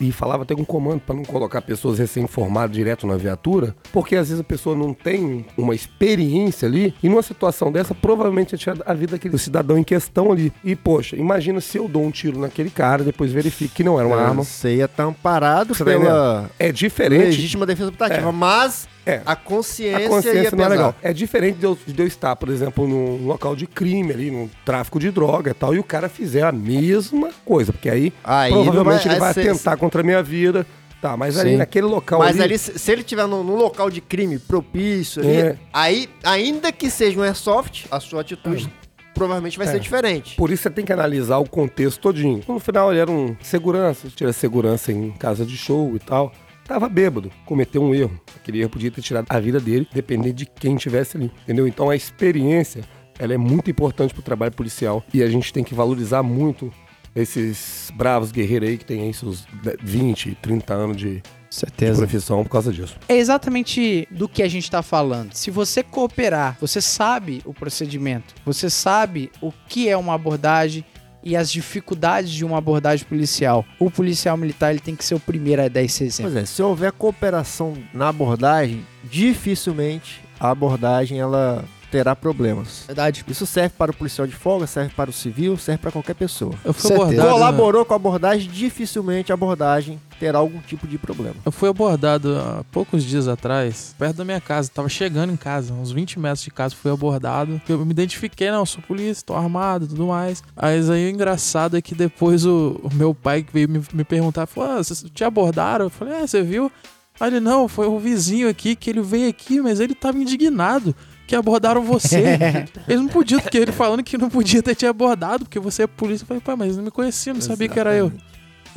E falava até com comando para não colocar pessoas recém-formadas direto na viatura, porque às vezes a pessoa não tem uma experiência ali, e numa situação dessa, provavelmente ia a vida daquele cidadão em questão ali. E, poxa, imagina se eu dou um tiro naquele cara, depois verifico que não era uma arma. Você ia estar amparado Você pela É diferente. legítima defesa optativa, mas É. a consciência, A consciência ia não é legal. É diferente de eu, de eu estar, por exemplo, num local de crime ali, num tráfico de droga e tal, e o cara fizer a mesma coisa, porque aí, Aí provavelmente não ele vai- vai atentar contra a minha vida. Tá, mas ali Sim. naquele local Mas ali, se se ele tiver no, no local de crime propício, ali, É. aí, ainda que seja um airsoft, a sua atitude provavelmente vai É. ser diferente. Por isso você tem que analisar o contexto todinho. No final ele era um segurança, tira segurança em casa de show e tal. Tava bêbado, cometeu um erro. Aquele erro podia ter tirado a vida dele, dependendo de quem tivesse ali. Entendeu? Então a experiência, ela é muito importante pro trabalho policial. E a gente tem que valorizar muito esses bravos guerreiros aí que têm aí seus 20, 30 anos de, de Certeza. profissão por causa disso. É exatamente do que a gente tá falando. Se você cooperar, você sabe o procedimento, você sabe o que é uma abordagem e as dificuldades de uma abordagem policial. O policial militar ele tem que ser o primeiro a dar esse exemplo. Pois é, se houver cooperação na abordagem, dificilmente a abordagem ela terá problemas. Verdade. Isso serve para o policial de folga, serve para o civil, serve para qualquer pessoa. Eu fui Certeza. abordado. Colaborou com a abordagem, dificilmente a abordagem terá algum tipo de problema. Eu fui abordado há poucos dias atrás, perto da minha casa. Tava chegando em casa, uns 20 metros de casa, fui abordado. Eu me identifiquei, não, sou polícia, tô armado e tudo mais. Mas aí o engraçado é que depois o, o meu pai que veio me, me perguntar, falou: ah, vocês te abordaram? Eu falei, é, você viu? Aí ele, não, foi o vizinho aqui que ele veio aqui, mas ele tava indignado. Que abordaram você. <laughs> Eles não podiam, porque ele falando que não podia ter te abordado, porque você é polícia. Eu falei, pai, mas ele não me conhecia, não sabia que era eu.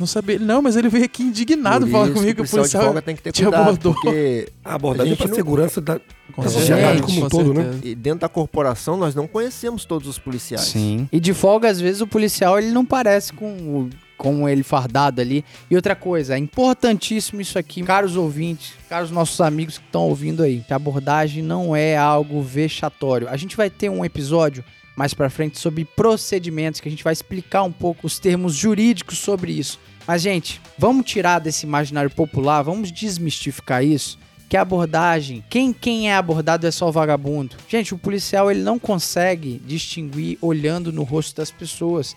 Não sabia. Não, mas ele veio aqui indignado falar comigo que o policial de policial folga tem que ter te cuidado, abordou. porque A abordagem A é para não- segurança da, Com da sociedade como um todo, né? e dentro da corporação nós não conhecemos todos os policiais. Sim. E de folga, às vezes, o policial ele não parece com o com ele fardado ali. E outra coisa, é importantíssimo isso aqui, caros ouvintes, caros nossos amigos que estão ouvindo aí. Que a abordagem não é algo vexatório. A gente vai ter um episódio mais pra frente sobre procedimentos que a gente vai explicar um pouco os termos jurídicos sobre isso. Mas gente, vamos tirar desse imaginário popular, vamos desmistificar isso. Que a abordagem, quem quem é abordado é só o vagabundo. Gente, o policial ele não consegue distinguir olhando no rosto das pessoas.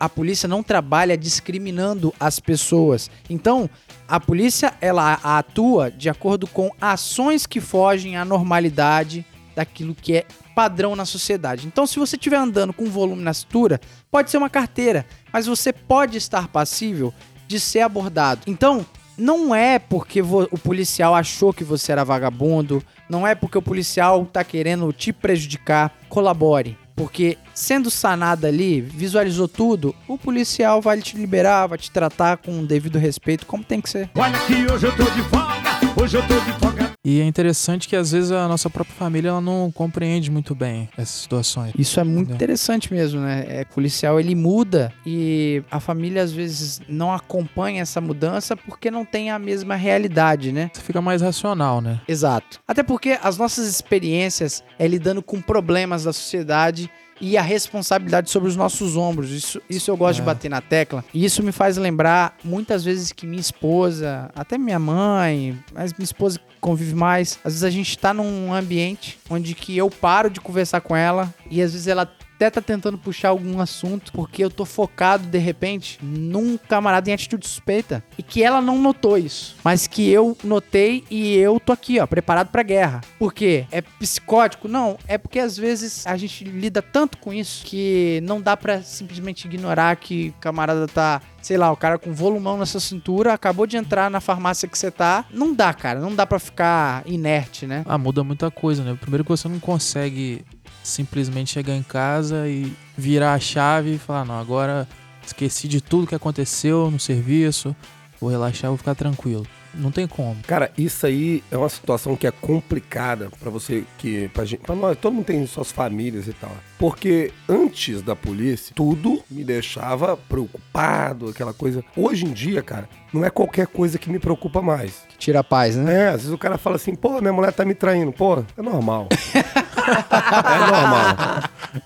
A polícia não trabalha discriminando as pessoas. Então, a polícia ela atua de acordo com ações que fogem à normalidade daquilo que é padrão na sociedade. Então, se você estiver andando com volume na cintura, pode ser uma carteira, mas você pode estar passível de ser abordado. Então, não é porque o policial achou que você era vagabundo, não é porque o policial tá querendo te prejudicar. Colabore. Porque sendo sanado ali, visualizou tudo, o policial vai te liberar, vai te tratar com o devido respeito, como tem que ser. Olha que hoje eu tô de folga, hoje eu tô de folga. E é interessante que às vezes a nossa própria família ela não compreende muito bem essas situações. Isso é muito Entendeu? interessante mesmo, né? É, policial ele muda e a família às vezes não acompanha essa mudança porque não tem a mesma realidade, né? Você fica mais racional, né? Exato. Até porque as nossas experiências é lidando com problemas da sociedade e a responsabilidade sobre os nossos ombros. Isso, isso eu gosto de É. bater na tecla. E isso me faz lembrar muitas vezes que minha esposa, até minha mãe, mas minha esposa convive mais, às vezes a gente tá num ambiente onde que eu paro de conversar com ela e às vezes ela até tá tentando puxar algum assunto porque eu tô focado de repente num camarada em atitude suspeita e que ela não notou isso, mas que eu notei e eu tô aqui, ó, preparado pra guerra. Por quê? É psicótico? Não, é porque às vezes a gente lida tanto com isso que não dá pra simplesmente ignorar que o camarada tá Sei lá, o cara com volumão nessa cintura acabou de entrar na farmácia que você tá. Não dá, cara. Não dá pra ficar inerte, né? Ah, muda muita coisa, né? Primeiro que você não consegue simplesmente chegar em casa e virar a chave e falar, não, agora esqueci de tudo que aconteceu no serviço, vou relaxar, vou ficar tranquilo. Não tem como. Cara, isso aí é uma situação que é complicada pra você que pra gente, para nós, todo mundo tem suas famílias e tal. Porque antes da polícia, tudo me deixava preocupado, aquela coisa. Hoje em dia, cara, não é qualquer coisa que me preocupa mais. Que tira a paz, né? É, às vezes o cara fala assim, pô, minha mulher tá me traindo. Pô, é normal. <laughs> é normal.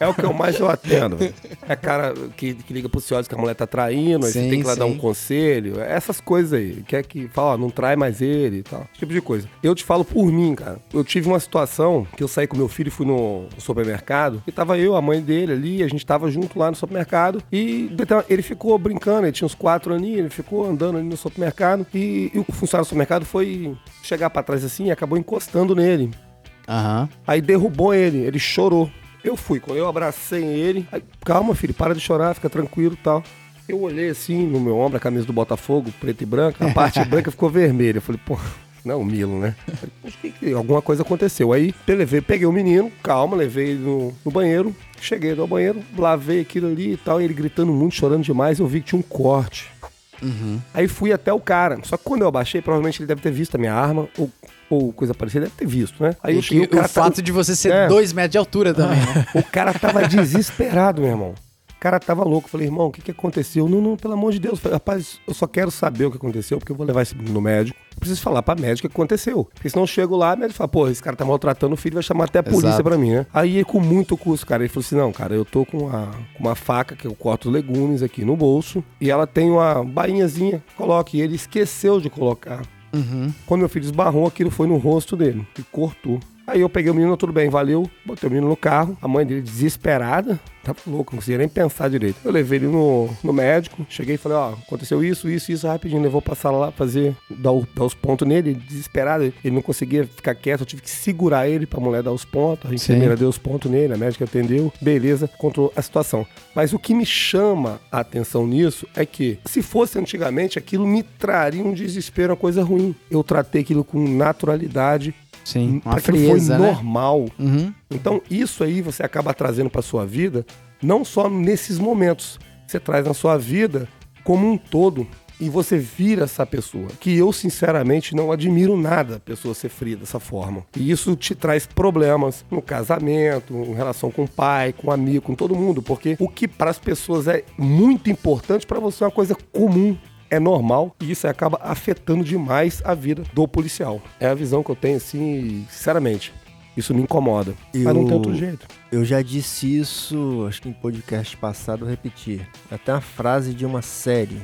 É o que eu mais eu atendo. É cara que, que liga pro senhor que a mulher tá traindo, aí você tem que lá dar sim. um conselho. Essas coisas aí. Quer que fala, ó, não trai mais ele e tal. Esse tipo de coisa. Eu te falo por mim, cara. Eu tive uma situação que eu saí com meu filho e fui no supermercado. E tava eu, a mãe dele ali, a gente tava junto lá no supermercado. E ele ficou brincando, ele tinha uns quatro aninhos, ele ficou andando ali no supermercado. E, e o funcionário do supermercado foi chegar pra trás assim e acabou encostando nele. Aham. Aí derrubou ele, ele chorou. Eu fui, quando eu abracei ele. Aí, calma, filho, para de chorar, fica tranquilo e tal. Eu olhei assim no meu ombro, a camisa do Botafogo, preta e branca, a parte <laughs> branca ficou vermelha. Eu falei, pô, não, o Milo, né? Falei, "Poxa, que que- alguma coisa aconteceu. Aí eu levei, peguei o menino, calma, levei ele no, no banheiro. Cheguei no banheiro, lavei aquilo ali e tal. E ele gritando muito, chorando demais. Eu vi que tinha um corte. Aí fui até o cara. Só que quando eu abaixei, provavelmente ele deve ter visto a minha arma ou, ou coisa parecida, deve ter visto, né? Aí E que o cara o fato de você ser É. dois metros de altura também, né? o cara tava desesperado, meu irmão. O cara tava louco. Eu Falei, irmão, o que que aconteceu? Não, não, pelo amor de Deus. Eu Falei, rapaz, eu só quero saber o que aconteceu, porque eu vou levar esse no médico. Eu preciso falar pra médica o que aconteceu. Porque senão eu chego lá, a médica fala, pô, esse cara tá maltratando o filho, vai chamar até a polícia Exato. pra mim, né? Aí, com muito custo, cara, ele falou assim, não, cara, eu tô com uma, com uma faca que eu corto os legumes aqui no bolso, e ela tem uma bainhazinha, coloque. E ele esqueceu de colocar. Uhum. Quando meu filho esbarrou, aquilo foi no rosto dele e cortou. Aí eu peguei o menino, tudo bem, valeu. Botei o menino no carro. A mãe dele desesperada. Tava louco, não conseguia nem pensar direito. Eu levei ele no, no médico. Cheguei e falei, ó, aconteceu isso, isso, isso, rapidinho. Levou pra sala lá, fazer, dar, o- dar os pontos nele. Ele Desesperado, ele não conseguia ficar quieto. Eu tive que segurar ele pra mulher dar os pontos. A enfermeira deu os pontos nele, a médica atendeu. Beleza, controlou a situação. Mas o que me chama a atenção nisso é que, se fosse antigamente, aquilo me traria um desespero, uma coisa ruim. Eu tratei aquilo com naturalidade, Sim, uma frieza, foi né? normal. Uhum. Então, isso aí você acaba trazendo pra sua vida, não só nesses momentos. Você traz na sua vida como um todo. e você vira essa pessoa. Que eu, sinceramente, não admiro nada a pessoa ser fria dessa forma. E isso te traz problemas no casamento, em relação com o pai, com o amigo, com todo mundo. Porque o que para as pessoas é muito importante, para você é uma coisa comum. É normal e isso acaba afetando demais a vida do policial. É a visão que eu tenho, assim, sinceramente. Isso me incomoda. Mas não tem outro jeito. Eu já disse isso, acho que em podcast passado eu repeti. Até uma frase de uma série.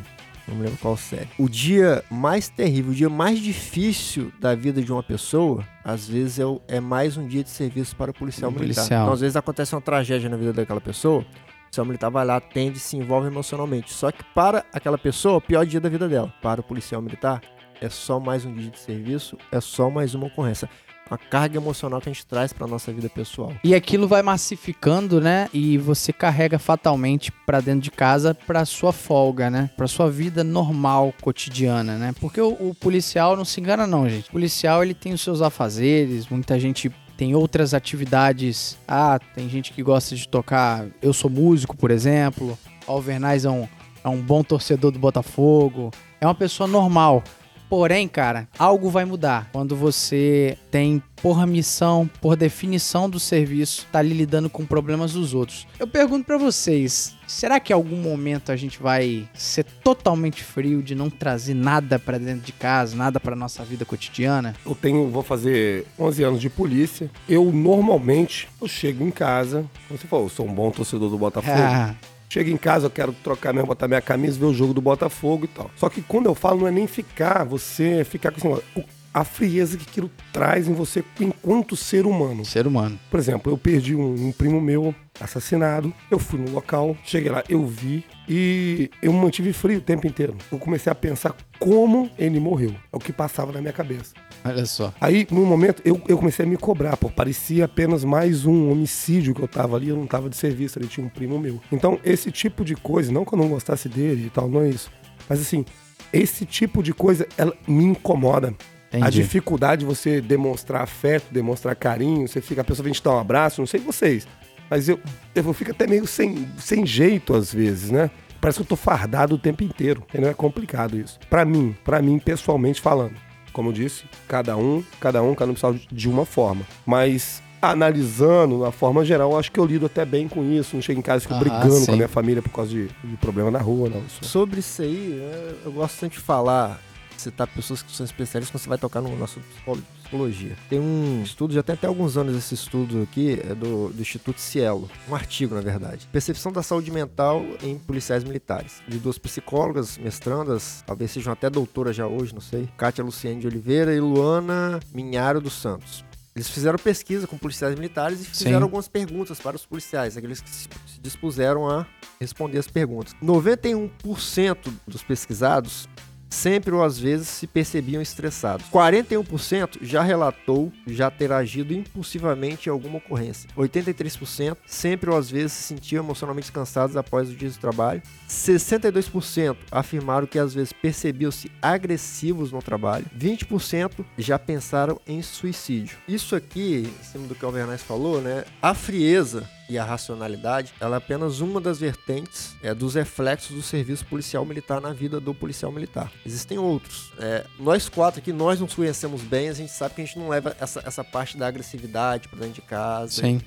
Não me lembro qual série. O dia mais terrível, o dia mais difícil da vida de uma pessoa, às vezes é, é mais um dia de serviço para o policial Um militar. policial. Então, às vezes acontece uma tragédia na vida daquela pessoa, o policial militar vai lá, atende, se envolve emocionalmente. Só que para aquela pessoa, o pior dia da vida dela. Para o policial militar, é só mais um dia de serviço, é só mais uma ocorrência. Uma carga emocional que a gente traz para nossa vida pessoal. E aquilo vai massificando, né? E você carrega fatalmente pra dentro de casa pra sua folga, né? Pra sua vida normal, cotidiana, né? Porque o, o policial não se engana não, gente. O policial ele tem os seus afazeres, muita gente tem outras atividades. Ah, tem gente que gosta de tocar. Eu sou músico, por exemplo. O Alvernaz é um, é um bom torcedor do Botafogo. É uma pessoa normal. Porém, cara, algo vai mudar quando você tem, por missão, por definição do serviço, tá ali lidando com problemas dos outros. Eu pergunto pra vocês, será que em algum momento a gente vai ser totalmente frio de não trazer nada pra dentro de casa, nada pra nossa vida cotidiana? Eu tenho, vou fazer 11 anos de polícia. Eu normalmente eu chego em casa, como você falou, eu sou um bom torcedor do Botafogo. <laughs> Ah, Chego em casa, eu quero trocar mesmo, botar minha camisa, ver o jogo do Botafogo e tal. Só que quando eu falo, não é nem ficar, você ficar com assim, ó, a frieza que aquilo traz em você enquanto ser humano. ser humano. Por exemplo, eu perdi um, um primo meu assassinado. Eu fui no local, cheguei lá, eu vi e eu mantive frio o tempo inteiro. Eu comecei a pensar como ele morreu. É o que passava na minha cabeça. Olha só. Aí, no momento, eu, eu comecei a me cobrar, pô. Parecia apenas mais um homicídio que eu tava ali, eu não tava de serviço, ele tinha um primo meu. Então, esse tipo de coisa, não que eu não gostasse dele e tal, não é isso. Mas assim, esse tipo de coisa, ela me incomoda. A Entendi. dificuldade de você demonstrar afeto, demonstrar carinho, você fica, a pessoa vem te dar um abraço, não sei vocês. Mas eu, eu fico até meio sem, sem jeito às vezes, né? Parece que eu tô fardado o tempo inteiro. Entendeu? É complicado isso. Pra mim, pra mim, pessoalmente falando. Como eu disse, cada um, cada um, cada um precisa de uma forma. Mas analisando, na forma geral, eu acho que eu lido até bem com isso. Não chego em casa e fico Ah, brigando sim. com a minha família por causa de, de problema na rua, não. Isso Sobre isso aí, é, eu gosto sempre de falar, citar pessoas que são especialistas quando você vai tocar no nosso psicolo- psicologia. Tem um estudo, já tem até alguns anos esse estudo aqui, é do, do Instituto Cielo, um artigo na verdade. Percepção da saúde mental em policiais militares. De duas psicólogas, mestrandas, talvez sejam até doutoras já hoje, não sei. Kátia Luciene de Oliveira e Luana Minharo dos Santos. Eles fizeram pesquisa com policiais militares e fizeram Sim. algumas perguntas para os policiais, aqueles que se se dispuseram a responder as perguntas. 91% dos pesquisados sempre ou às vezes se percebiam estressados. 41% já relatou já ter agido impulsivamente em alguma ocorrência. 83% sempre ou às vezes se sentiam emocionalmente cansados após o dia de trabalho. 62% afirmaram que às vezes percebiam-se agressivos no trabalho. 20% já pensaram em suicídio. Isso aqui, em cima do que o Alvernaz falou, né? A frieza e a racionalidade, ela é apenas uma das vertentes é, dos reflexos do serviço policial militar na vida do policial militar. Existem outros. É, nós quatro aqui, nós nos conhecemos bem, a gente sabe que a gente não leva essa, essa parte da agressividade para dentro de casa Sim.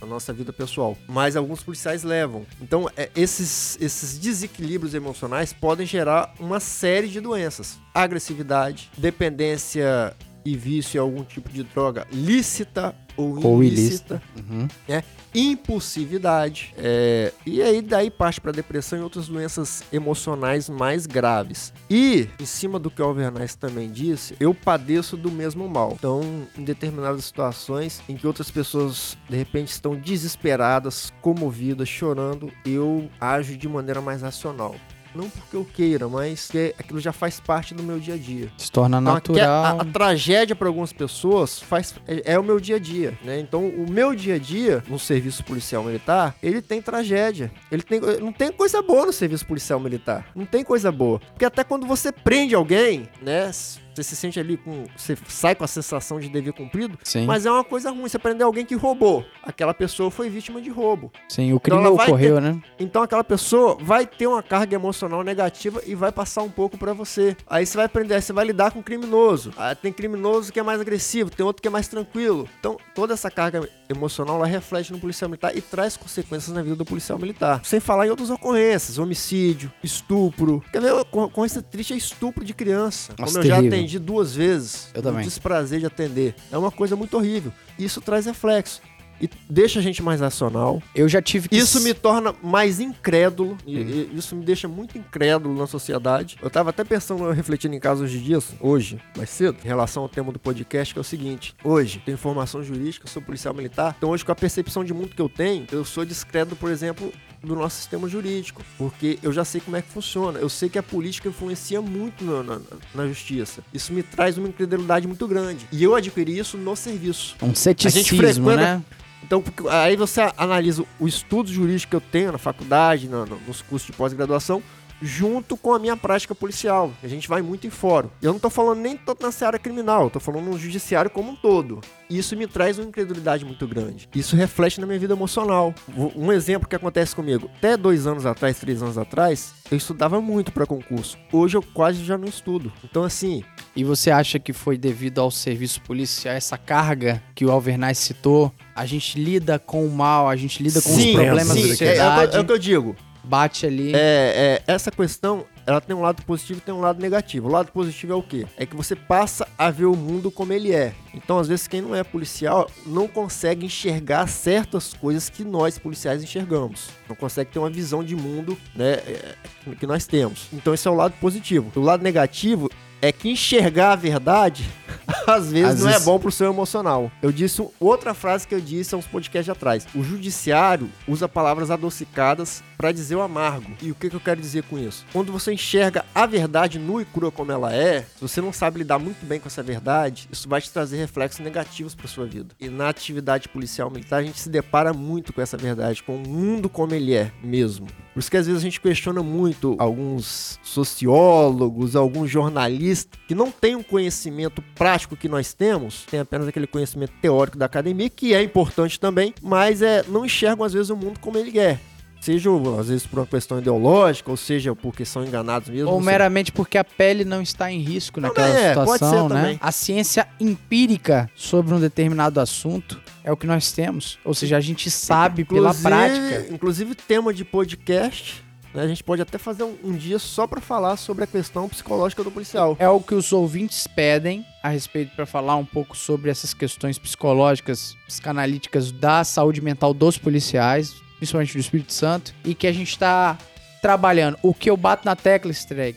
na nossa vida pessoal. Mas alguns policiais levam. Então, é, esses, esses desequilíbrios emocionais podem gerar uma série de doenças: agressividade, dependência e vício em algum tipo de droga lícita ou, Ou ilícita, Uhum. impulsividade, é, e aí daí parte para depressão e outras doenças emocionais mais graves. E, em cima do que o Alvernais também disse, eu padeço do mesmo mal. Então, em determinadas situações em que outras pessoas de repente estão desesperadas, comovidas, chorando, eu ajo de maneira mais racional. Não porque eu queira, mas porque aquilo já faz parte do meu dia a dia. Se torna Então, aqui natural. A, a tragédia para algumas pessoas faz, é, é o meu dia a dia, né? Então, o meu dia a dia no serviço policial militar, ele tem tragédia. Ele tem, não tem coisa boa no serviço policial militar. Não tem coisa boa. Porque até quando você prende alguém, né? Você se sente ali com. Você sai com a sensação de dever cumprido, Sim. mas é uma coisa ruim. Você prender alguém que roubou. Aquela pessoa foi vítima de roubo. Sim, o crime ela vai ocorreu, né? Então aquela pessoa vai ter uma carga emocional negativa e vai passar um pouco pra você. Aí você vai aprender, aí você vai lidar com o criminoso. Ah, tem criminoso que é mais agressivo, tem outro que é mais tranquilo. Então toda essa carga emocional ela reflete no policial militar e traz consequências na vida do policial militar. Sem falar em outras ocorrências, homicídio, estupro. Quer ver, ocorrência triste é estupro de criança. Nossa, Como eu já terrível. Atendi duas vezes. Eu também. O desprazer de atender. É uma coisa muito horrível. Isso traz reflexo. E deixa a gente mais racional, Eu já tive que. isso me torna mais incrédulo, e, e isso me deixa muito incrédulo na sociedade. Eu tava até pensando, refletindo em casos de dias, hoje, mais cedo, em relação ao tema do podcast, que é o seguinte: hoje, tenho formação jurídica, sou policial militar, então hoje, com a percepção de mundo que eu tenho, eu sou descrédulo, por exemplo, do nosso sistema jurídico, porque eu já sei como é que funciona, eu sei que a política influencia muito na, na- na justiça. Isso me traz uma incredulidade muito grande. E eu adquiri isso no serviço. Um ceticismo, frequenta- né? Então, porque aí você analisa o estudo jurídico que eu tenho na faculdade, na- nos cursos de pós-graduação, junto com a minha prática policial. A gente vai muito em fórum. E eu não tô falando nem tanto na seara criminal, tô falando no judiciário como um todo. E Isso me traz uma incredulidade muito grande. Isso reflete na minha vida emocional. Um exemplo que acontece comigo. Até dois anos atrás, três anos atrás, eu estudava muito para concurso. Hoje eu quase já não estudo. Então, assim, E você acha que foi devido ao serviço policial, essa carga que o Alvernaz citou? A gente lida com o mal, a gente lida com os sim, problemas sim, da é- é, sociedade, que- é o que eu digo. Bate ali. É, é, essa questão, ela tem um lado positivo e tem um lado negativo. O lado positivo é o quê? É que você passa a ver o mundo como ele é. Então, às vezes, quem não é policial não consegue enxergar certas coisas que nós, policiais, enxergamos. Não consegue ter uma visão de mundo, né, é, que nós temos. Então, esse é o lado positivo. O lado negativo é que enxergar a verdade, <laughs> às vezes, Às não vezes- é bom pro seu emocional. Eu disse outra frase que eu disse há uns podcasts atrás. O judiciário usa palavras adocicadas para dizer o amargo. E o que, que eu quero dizer com isso? Quando você enxerga a verdade nua e crua como ela é, se você não sabe lidar muito bem com essa verdade, isso vai te trazer reflexos negativos para sua vida. E na atividade policial militar, a gente se depara muito com essa verdade, com o mundo como ele é mesmo. Por isso que às vezes a gente questiona muito alguns sociólogos, alguns jornalistas que não têm um conhecimento prático que nós temos, tem apenas aquele conhecimento teórico da academia, que é importante também, mas é, não enxergam às vezes o mundo como ele é. Seja às vezes por uma questão ideológica, ou seja porque são enganados mesmo. Ou meramente porque a pele não está em risco naquela é, pode situação, ser né? também. A ciência empírica sobre um determinado assunto é o que nós temos. Ou seja, a gente sabe pela Inclusive- prática. Inclusive, tema de podcast, né, a gente pode até fazer um, um dia só pra falar sobre a questão psicológica do policial. É o que os ouvintes pedem a respeito para falar um pouco sobre essas questões psicológicas, psicanalíticas da saúde mental dos policiais, principalmente do Espírito Santo, e que a gente está trabalhando. O que eu bato na tecla, Streg,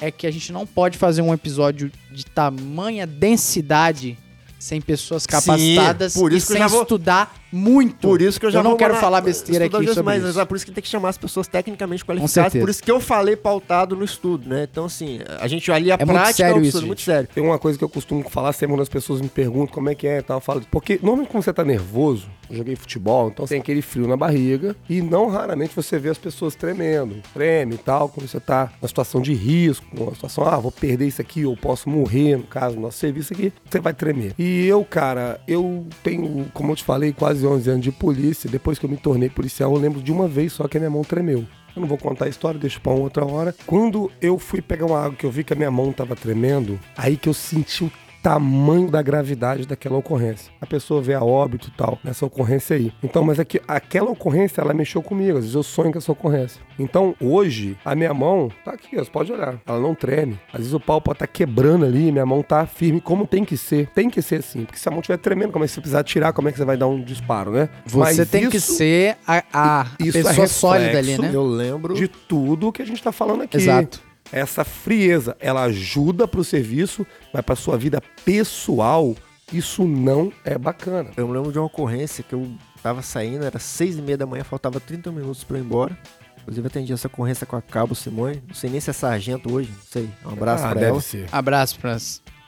é que a gente não pode fazer um episódio de tamanha densidade sem pessoas capacitadas por e isso eu sem vou- estudar muito. Por isso que eu já Eu não quero mandar- falar besteira aqui sobre mas isso. é por isso que tem que chamar as pessoas tecnicamente qualificadas. certeza. Por isso que eu falei pautado no estudo, né? Então, assim, a gente ali a É muito prática sério é o isso, estudo, gente. muito sério. Tem uma coisa que eu costumo falar sempre quando as pessoas me perguntam como é que é e tal. Eu falo, porque normalmente quando você tá nervoso, eu joguei futebol, então tem aquele frio na barriga e não raramente você vê as pessoas tremendo, treme e tal, quando você tá numa situação de risco, numa situação, ah, vou perder isso aqui, ou posso morrer, no caso do nosso serviço aqui, você vai tremer. E eu, cara, eu tenho, como eu te falei, quase 11 anos de polícia. Depois que eu me tornei policial, eu lembro de uma vez só que a minha mão tremeu. Eu não vou contar a história, deixo pra uma outra hora. Quando eu fui pegar uma água que eu vi que a minha mão tava tremendo, aí que eu senti o tamanho da gravidade daquela ocorrência. A pessoa vê a óbito e tal, nessa ocorrência aí. Então, mas é que aquela ocorrência, ela mexeu comigo. Às vezes eu sonho com essa ocorrência. Então, hoje, a minha mão tá aqui, ó, você pode olhar. Ela não treme. Às vezes o pau pode estar quebrando ali, minha mão tá firme, como tem que ser. Tem que ser assim. Porque se a mão estiver tremendo, como é que você precisar tirar, como é que você vai dar um disparo, né? Você Mas tem que isso ser a, a isso é pessoa sólida ali, né? Eu lembro. de tudo que a gente tá falando aqui. Exato. Essa frieza, ela ajuda pro serviço, mas pra sua vida pessoal, isso não é bacana. Eu me lembro de uma ocorrência que eu tava saindo, era seis e meia da manhã, faltava 30 minutos pra eu ir embora. Inclusive, eu atendi essa ocorrência com a Cabo Simone. Não sei nem se é sargento hoje, não sei. Um abraço ah, pra deve ela. ser. Abraço para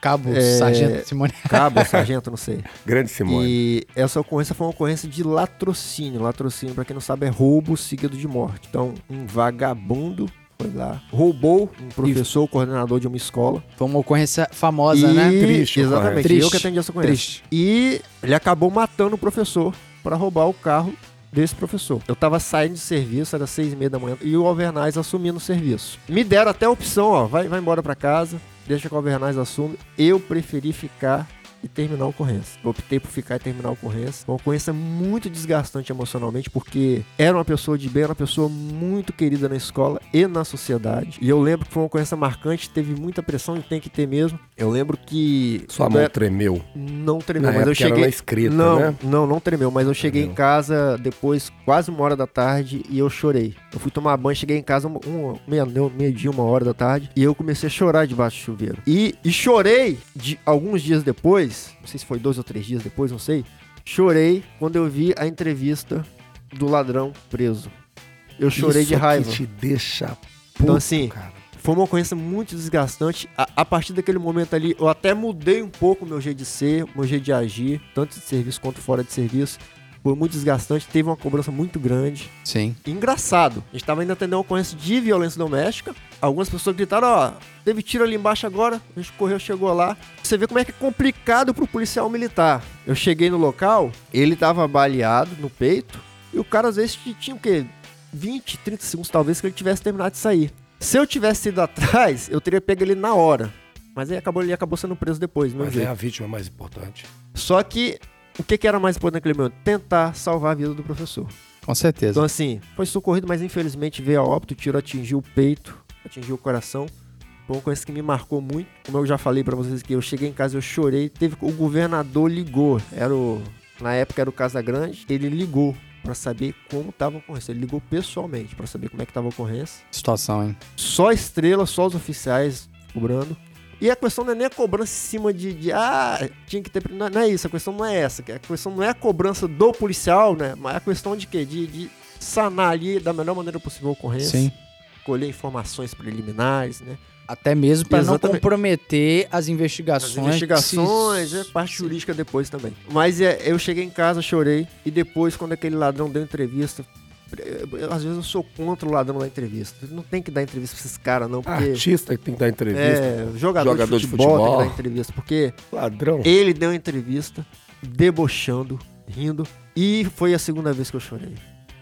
Cabo É, Sargento Simone. Cabo <laughs> sargento, não sei. Grande Simone. E essa ocorrência foi uma ocorrência de latrocínio. Latrocínio, pra quem não sabe, é roubo seguido de morte. Então, um vagabundo foi lá, roubou um professor, coordenador de uma escola. Foi uma ocorrência famosa, e... né? Triste, Exatamente, Triste. eu que atendi essa ocorrência. Triste. E ele acabou matando o professor para roubar o carro desse professor. Eu tava saindo de serviço, era seis e meia da manhã, e o Alvernaz assumindo o serviço. Me deram até a opção, ó, vai, vai embora para casa, deixa que o Alvernaz assume. Eu preferi ficar e terminar a ocorrência. Eu optei por ficar e terminar a ocorrência. Uma ocorrência muito desgastante emocionalmente, porque era uma pessoa de bem, era uma pessoa muito querida na escola e na sociedade. E eu lembro que foi uma ocorrência marcante, teve muita pressão e tem que ter mesmo. Eu lembro que. Sua mão eu- tremeu. não tremeu, Na mas eu era cheguei. na escrita, não, né? não, não tremeu, mas eu cheguei Tremeu. em casa depois, quase uma hora da tarde, e eu chorei. Eu fui tomar banho, cheguei em casa uma, meia, não, meio-dia, uma hora da tarde, e eu comecei a chorar debaixo do chuveiro. E, e chorei de alguns dias depois, não sei se foi dois ou três dias depois, não sei. Chorei quando eu vi a entrevista do ladrão preso. Eu chorei Isso de raiva. que te deixa puto, Então, assim, cara. Foi uma ocorrência muito desgastante. A, a partir daquele momento ali, eu até mudei um pouco o meu jeito de ser, o meu jeito de agir, tanto de serviço quanto fora de serviço. Foi muito desgastante, teve uma cobrança muito grande. Sim. E engraçado, a gente tava ainda atendendo uma ocorrência de violência doméstica. Algumas pessoas gritaram, ó, teve tiro ali embaixo agora, a gente correu, chegou lá. Você vê como é que é complicado pro policial militar. Eu cheguei no local, ele tava baleado no peito, e o cara às vezes tinha o quê? 20, 30 segundos talvez que ele tivesse terminado de sair. Se eu tivesse ido atrás, eu teria pego ele na hora. Mas aí acabou, ele acabou sendo preso depois, Mas é jeito. a vítima mais importante. Só que o que, que era mais importante naquele momento? Tentar salvar a vida do professor. Com certeza. Então, assim, foi socorrido, mas infelizmente veio a óbito, o tiro atingiu o peito, atingiu o coração. Foi uma coisa que me marcou muito. Como eu já falei pra vocês que eu cheguei em casa, eu chorei. Teve o governador ligou, era o na época era o Casa Grande, ele ligou pra saber como tava a ocorrência. Ele ligou pessoalmente pra saber como é que tava a ocorrência. Situação, hein? Só estrela, só os oficiais cobrando. E a questão não é nem a cobrança em cima de, de, ah, tinha que ter. Não, não é isso, a questão não é essa. A questão não é a cobrança do policial, né? Mas é a questão de quê? De, de sanar ali da melhor maneira possível a ocorrência. Sim. Colher informações preliminares, né? Até mesmo pra não comprometer as As investigações. investigações, que é, se- parte se- jurídica depois também. Mas é, eu cheguei em casa, chorei. E depois, quando aquele ladrão deu entrevista. eu- Às vezes eu sou contra o ladrão da entrevista. Não tem que dar entrevista pra esses caras, não, porque. Artista que tem que dar entrevista. É, jogador, Jogador de de futebol, tem que futebol. dar entrevista, porque Ladrão. ele deu entrevista debochando, rindo, e foi a segunda vez que eu chorei.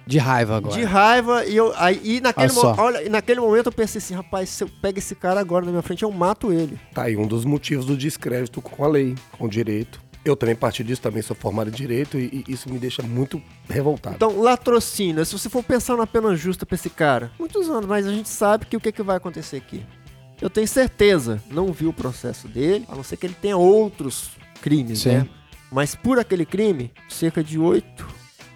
De raiva agora. De raiva, e, eu, aí, e, naquele Olha só. mo- olha, e naquele momento eu pensei assim, rapaz, se eu pego esse cara agora na minha frente, eu mato ele. Tá aí um dos motivos do descrédito com a lei, com o direito. Eu também parti disso, também sou formado em direito e, e isso me deixa muito revoltado. Então, latrocínio, se você for pensar na pena justa pra esse cara, muitos anos, mas a gente sabe que o que, que vai acontecer aqui. Eu tenho certeza, não vi o processo dele, a não ser que ele tenha outros crimes, Sim. né? Mas por aquele crime, cerca de 8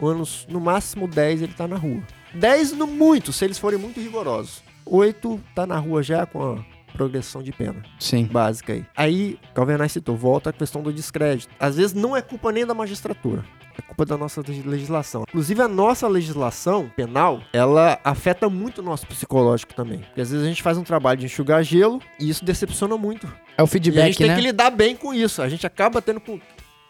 anos, no máximo 10, ele tá na rua. 10 no muito, se eles forem muito rigorosos. 8 tá na rua já com a progressão de pena Sim. básica aí. Aí, Calvenaz citou, volta a questão do descrédito. Às vezes não é culpa nem da magistratura. É culpa da nossa legis- legislação. Inclusive, a nossa legislação penal, ela afeta muito o nosso psicológico também. Porque às vezes a gente faz um trabalho de enxugar gelo e isso decepciona muito. É o e a feedback, gente tem né? que lidar bem com isso. A gente acaba tendo com...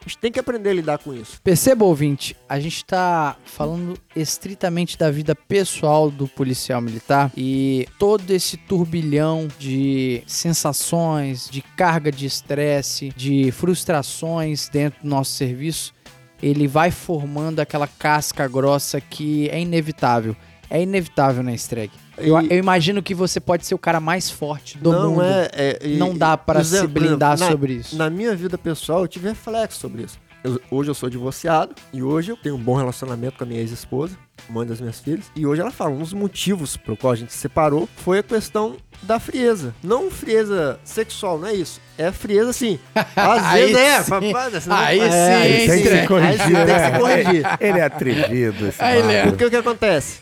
A gente tem que aprender a lidar com isso. Perceba, ouvinte, a gente tá falando estritamente da vida pessoal do policial militar e todo esse turbilhão de sensações, de carga de estresse, de frustrações dentro do nosso serviço, ele vai formando aquela casca grossa que é inevitável. É inevitável na Streg. Eu, E- eu imagino que você pode ser o cara mais forte do não mundo. é, é- e- Não dá pra Zé, se exemplo, blindar na- sobre isso. Na minha vida pessoal, eu tive reflexo sobre isso. Eu- hoje eu sou divorciado e hoje eu tenho um bom relacionamento com a minha ex-esposa, mãe das minhas filhas. E hoje ela fala, um dos motivos pelo qual a gente se separou foi a questão da frieza. Não frieza sexual, não é isso. É frieza assim. <laughs> Às Aí vezes é. sim. papai, você não- Aí é, sim, aí hein, tem que se corrigir, Aí sim, tem que se né? corrigir. Ele é atrevido, esse Aí. Porque o que acontece?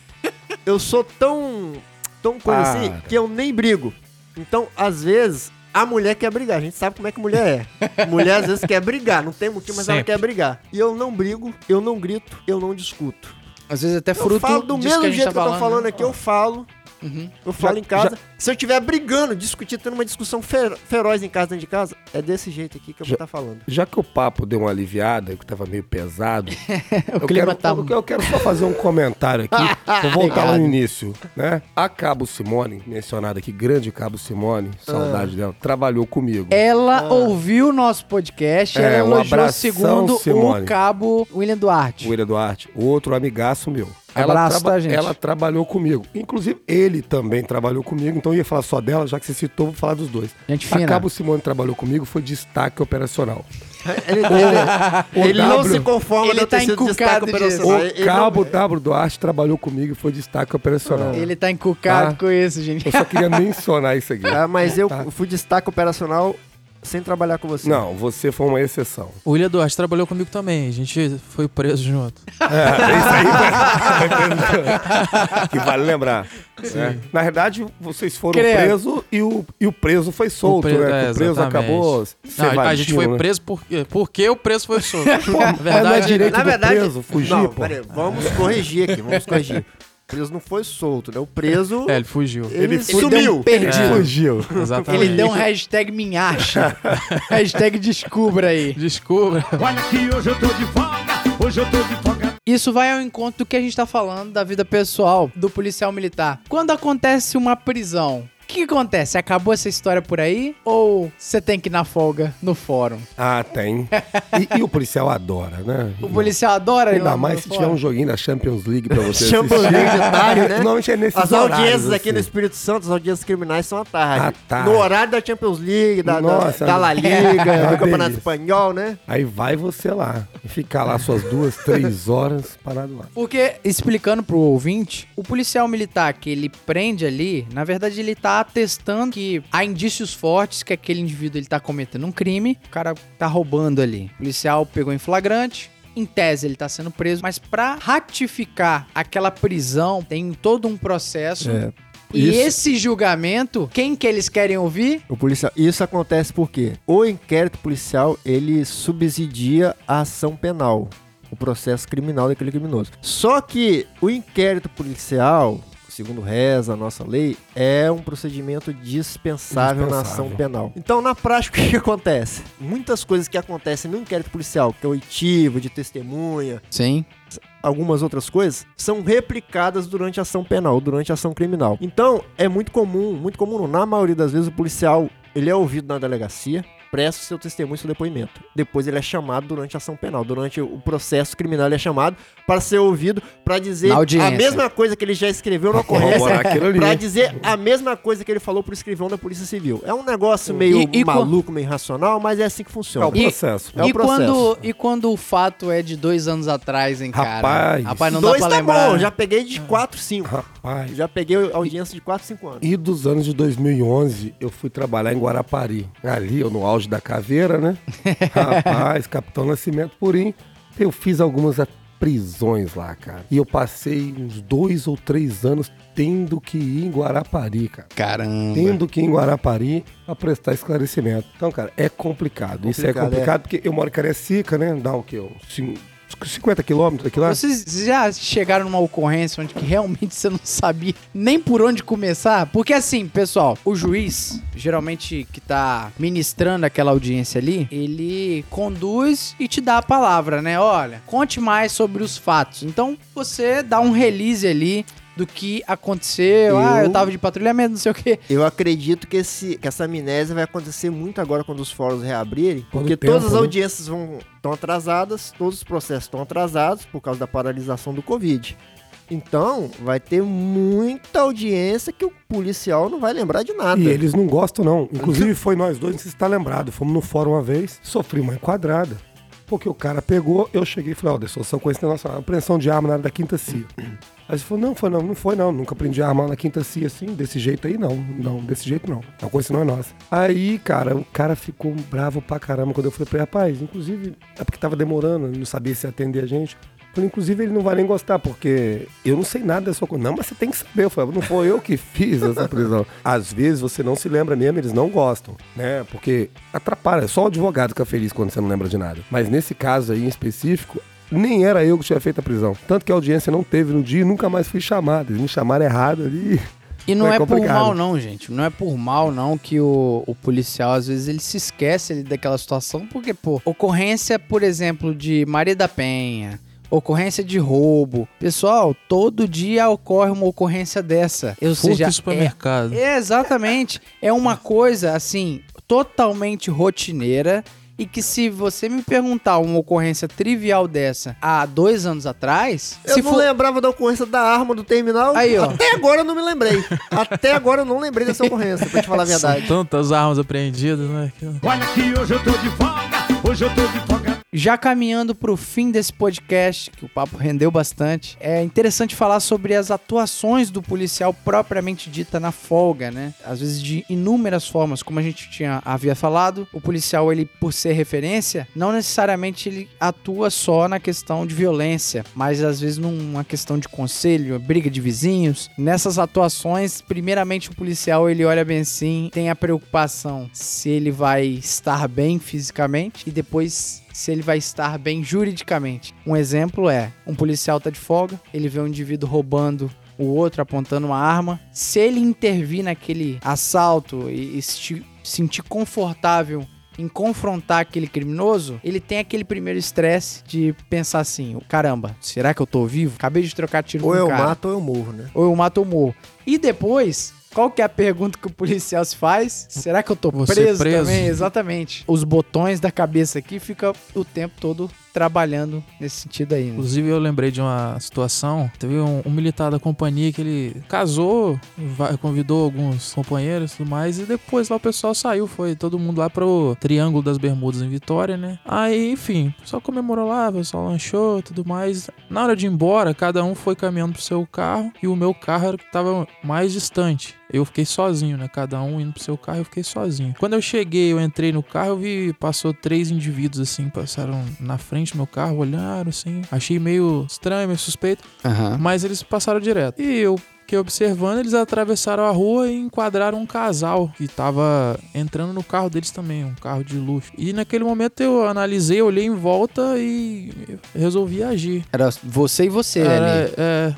Eu sou tão. tão coisa assim Para. que eu nem brigo. Então, às vezes, a mulher quer brigar. A gente sabe como é que mulher é. <laughs> Mulher às vezes quer brigar, não tem motivo, mas ela Sempre. quer brigar. E eu não brigo, eu não grito, eu não discuto. Às vezes até Eu fruto falo do mesmo que jeito tá que eu tô falando né? aqui, eu falo. Uhum. Eu falo Já- em casa. Se eu estiver brigando, discutindo, tendo uma discussão fer- feroz em casa, dentro de casa, é desse jeito aqui que eu vou estar falando. Já que o papo deu uma aliviada, que tava meio pesado, <laughs> O eu, clima quero, tá. eu, eu quero só fazer um comentário aqui. <laughs> Vou voltar lá Obrigado. no início, né? A Cabo Simone, mencionada aqui, grande Cabo Simone, saudade dela, trabalhou comigo. Ela ouviu o nosso podcast, É, ela um elogiou abração, segundo Simone. o cabo William Duarte. William Duarte, outro amigaço meu. Abraço, tá, gente? ela trabalhou comigo. Inclusive, ele também trabalhou comigo, então eu ia falar só dela, já que você citou, vou falar dos dois. Gente A fina. Cabo Simone trabalhou comigo, foi destaque operacional. Ele, ele- ele não W. se conforma Ele de ter tá sido encucado destaque operacional. O Ele Cabo não- W. Duarte trabalhou comigo e foi destaque operacional. Ele tá encucado Tá. com isso, gente. Eu só queria mencionar isso aqui. Ah, mas eu Tá. fui destaque operacional sem trabalhar com você. Não, você foi uma exceção. O William Duarte trabalhou comigo também. A gente foi preso junto. É, isso aí que vale lembrar. né? Na verdade, vocês foram presos e o, e o preso foi solto, preso- né? é, o preso acabou Não, a gente evadindo, foi né? preso porque, porque o preso foi solto. Na Mas <laughs> não é verdade, direito Na do verdade, preso fugir, não, pô. peraí, vamos corrigir aqui, vamos corrigir. O preso não foi solto, né? O preso, é, ele fugiu. ele, Ele sumiu. um perdido. Ele fugiu. Exatamente. Ele deu um hashtag minhacha. <laughs> hashtag descubra aí. Descubra. Olha que hoje eu tô de folga, hoje eu tô de folga. Isso vai ao encontro do que a gente tá falando da vida pessoal do policial militar. Quando acontece uma prisão, o que, que acontece? Acabou essa história por aí? Ou você tem que ir na folga no fórum? Ah, tem. E, e o policial adora, né? O policial adora Ainda mais se tiver fórum? um joguinho da Champions League pra você <laughs> Champions. League de tarde, né? Normalmente é nesses As audiências aqui no assim. Espírito Santo, as audiências criminais são à tarde. À tarde. No horário da Champions League, da, da- Nossa, da La Liga, é do Campeonato delícia. Espanhol, né? Aí vai você lá e ficar lá suas duas, três <laughs> horas parado lá. Porque, explicando pro ouvinte, o policial militar que ele prende ali, na verdade ele tá atestando que há indícios fortes que aquele indivíduo ele tá cometendo um crime, o cara tá roubando ali. O policial pegou em flagrante, em tese ele tá sendo preso, mas pra ratificar aquela prisão tem todo um processo. É. E Isso. esse julgamento, quem que eles querem ouvir? O policial. Isso acontece porque o inquérito policial ele subsidia a ação penal, o processo criminal daquele criminoso. Só que o inquérito policial, segundo reza a nossa lei, é um procedimento dispensável, na ação Dispensável. penal. Então, na prática, <laughs> o que, que acontece? Muitas coisas que acontecem no inquérito policial, que é oitivo, de testemunha, Sim. algumas outras coisas são replicadas durante a ação penal, durante a ação criminal. Então, é muito comum, muito comum, na maioria das vezes o policial, ele é ouvido na delegacia, presta seu testemunho, seu depoimento. Depois ele é chamado durante a ação penal, durante o processo criminal ele é chamado para ser ouvido, para dizer a mesma coisa que ele já escreveu na ocorrência, para dizer a mesma coisa que ele falou pro escrivão da Polícia Civil. É um negócio meio E- e maluco, meio irracional, mas é assim que É funciona. o processo. É o e, processo. quando, e quando o fato é de dois anos atrás, hein, cara? Rapaz. Rapaz, não Dois dá pra tá lembrar. bom, já peguei de 4, 5. Rapaz. Já peguei audiência de 4, 5 anos. E dos anos de 2011, eu fui trabalhar em Guarapari. Ali, eu no auge da caveira, né? <laughs> Rapaz, Capitão Nascimento Purim. Eu fiz algumas a- prisões lá, cara. E eu passei uns dois ou três anos tendo que ir em Guarapari, cara. Caramba. Tendo que ir em Guarapari pra prestar esclarecimento. Então, cara, é complicado. Isso é Complicado, complicado porque eu moro em Cariacica, né? Dá o quê? Uns 50 quilômetros daqui lá? Vocês já chegaram numa ocorrência onde que realmente você não sabia nem por onde começar? Porque assim, pessoal, o juiz, geralmente que tá ministrando aquela audiência ali, ele conduz e te dá a palavra, né? Olha, conte mais sobre os fatos. Então você dá um release ali do que aconteceu. Ah, eu Eu- tava de patrulhamento, não sei o quê. Eu acredito que, esse, que essa amnésia vai acontecer muito agora quando os fóruns reabrirem, Quando porque tempo, todas as né? audiências vão estão atrasadas, todos os processos estão atrasados por causa da paralisação do Covid. Então, vai ter muita audiência que o policial não vai lembrar de nada. E eles não gostam, não. Inclusive, <laughs> foi nós dois, não sei se está lembrado. Fomos no fórum uma vez, sofri uma enquadrada. Porque o cara pegou, eu cheguei e falei, ó, dessolução com internacional, apreensão de arma na área da quinta CIA. Aí ele falou, não, foi não, não foi não, nunca aprendi arma na quinta CIA assim, desse jeito aí não, não, desse jeito não. A coisa não é nossa. Aí, cara, o cara ficou bravo pra caramba quando eu falei pra ele, rapaz, inclusive, é porque tava demorando, não sabia se atender a gente. Inclusive, ele não vai nem gostar, porque eu não sei nada da sua coisa. Não, mas você tem que saber. Eu falei, não foi eu que <laughs> fiz essa prisão. Às vezes você não se lembra mesmo, eles não gostam, né? Porque atrapalha. É só o advogado fica feliz quando você não lembra de nada. Mas nesse caso aí em específico, nem era eu que tinha feito a prisão. Tanto que a audiência não teve no dia e nunca mais fui chamado. Eles me chamaram errado ali. E não <laughs> É é, por mal, não, gente. Não é por mal, não, que o, o policial, às vezes, ele se esquece daquela situação, porque, pô, ocorrência, por exemplo, de Maria da Penha, ocorrência de roubo. Pessoal, todo dia ocorre uma ocorrência dessa. Ou Furto seja, em supermercado. é, exatamente. É uma coisa, assim, totalmente rotineira. E que se você me perguntar uma ocorrência trivial dessa há dois anos atrás, Eu se não for... lembrava da ocorrência da arma do terminal. Aí, ó. Até agora eu não me lembrei. Até agora eu não lembrei dessa ocorrência, pra te falar a verdade. São tantas armas apreendidas, né? que- Olha que hoje eu tô de folga, hoje eu tô de folga. Já caminhando para o fim desse podcast, que o papo rendeu bastante, é interessante falar sobre as atuações do policial propriamente dita na folga, né? Às vezes de inúmeras formas, como a gente tinha havia falado, o policial ele por ser referência, não necessariamente ele atua só na questão de violência, mas às vezes numa questão de conselho, briga de vizinhos. Nessas atuações, primeiramente o policial ele olha bem assim, tem a preocupação se ele vai estar bem fisicamente e depois se ele vai estar bem juridicamente. Um exemplo é, um policial tá de folga, ele vê um indivíduo roubando o outro apontando uma arma. Se ele intervir naquele assalto e, e se sentir confortável em confrontar aquele criminoso, ele tem aquele primeiro estresse de pensar assim: caramba, será que eu tô vivo? Acabei de trocar tiro Ou com eu um cara. mato ou eu morro, né? Ou eu mato ou morro. E depois, qual que é a pergunta que o policial se faz? Será que eu tô Você preso, preso? também? Exatamente. Os botões da cabeça aqui ficam o tempo todo trabalhando nesse sentido aí. Né? Inclusive, eu lembrei de uma situação. Teve um, um militar da companhia que ele casou, convidou alguns companheiros e tudo mais, e depois lá o pessoal saiu. Foi todo mundo lá pro Triângulo das Bermudas em Vitória, né? Aí, enfim, o pessoal comemorou lá, o pessoal lanchou e tudo mais. Na hora de ir embora, cada um foi caminhando pro seu carro e o meu carro era o que tava mais distante. Eu fiquei sozinho, né? Cada um indo pro seu carro, eu fiquei sozinho. Quando eu cheguei, eu entrei no carro, eu vi, passou três indivíduos assim, passaram na frente do meu carro, olharam assim. Achei meio estranho, meio suspeito, Aham. mas eles passaram direto. E eu fiquei observando, eles atravessaram a rua e enquadraram um casal que tava entrando no carro deles também, um carro de luxo. E naquele momento eu analisei, olhei em volta e resolvi agir. Era você e você ali. Era, é,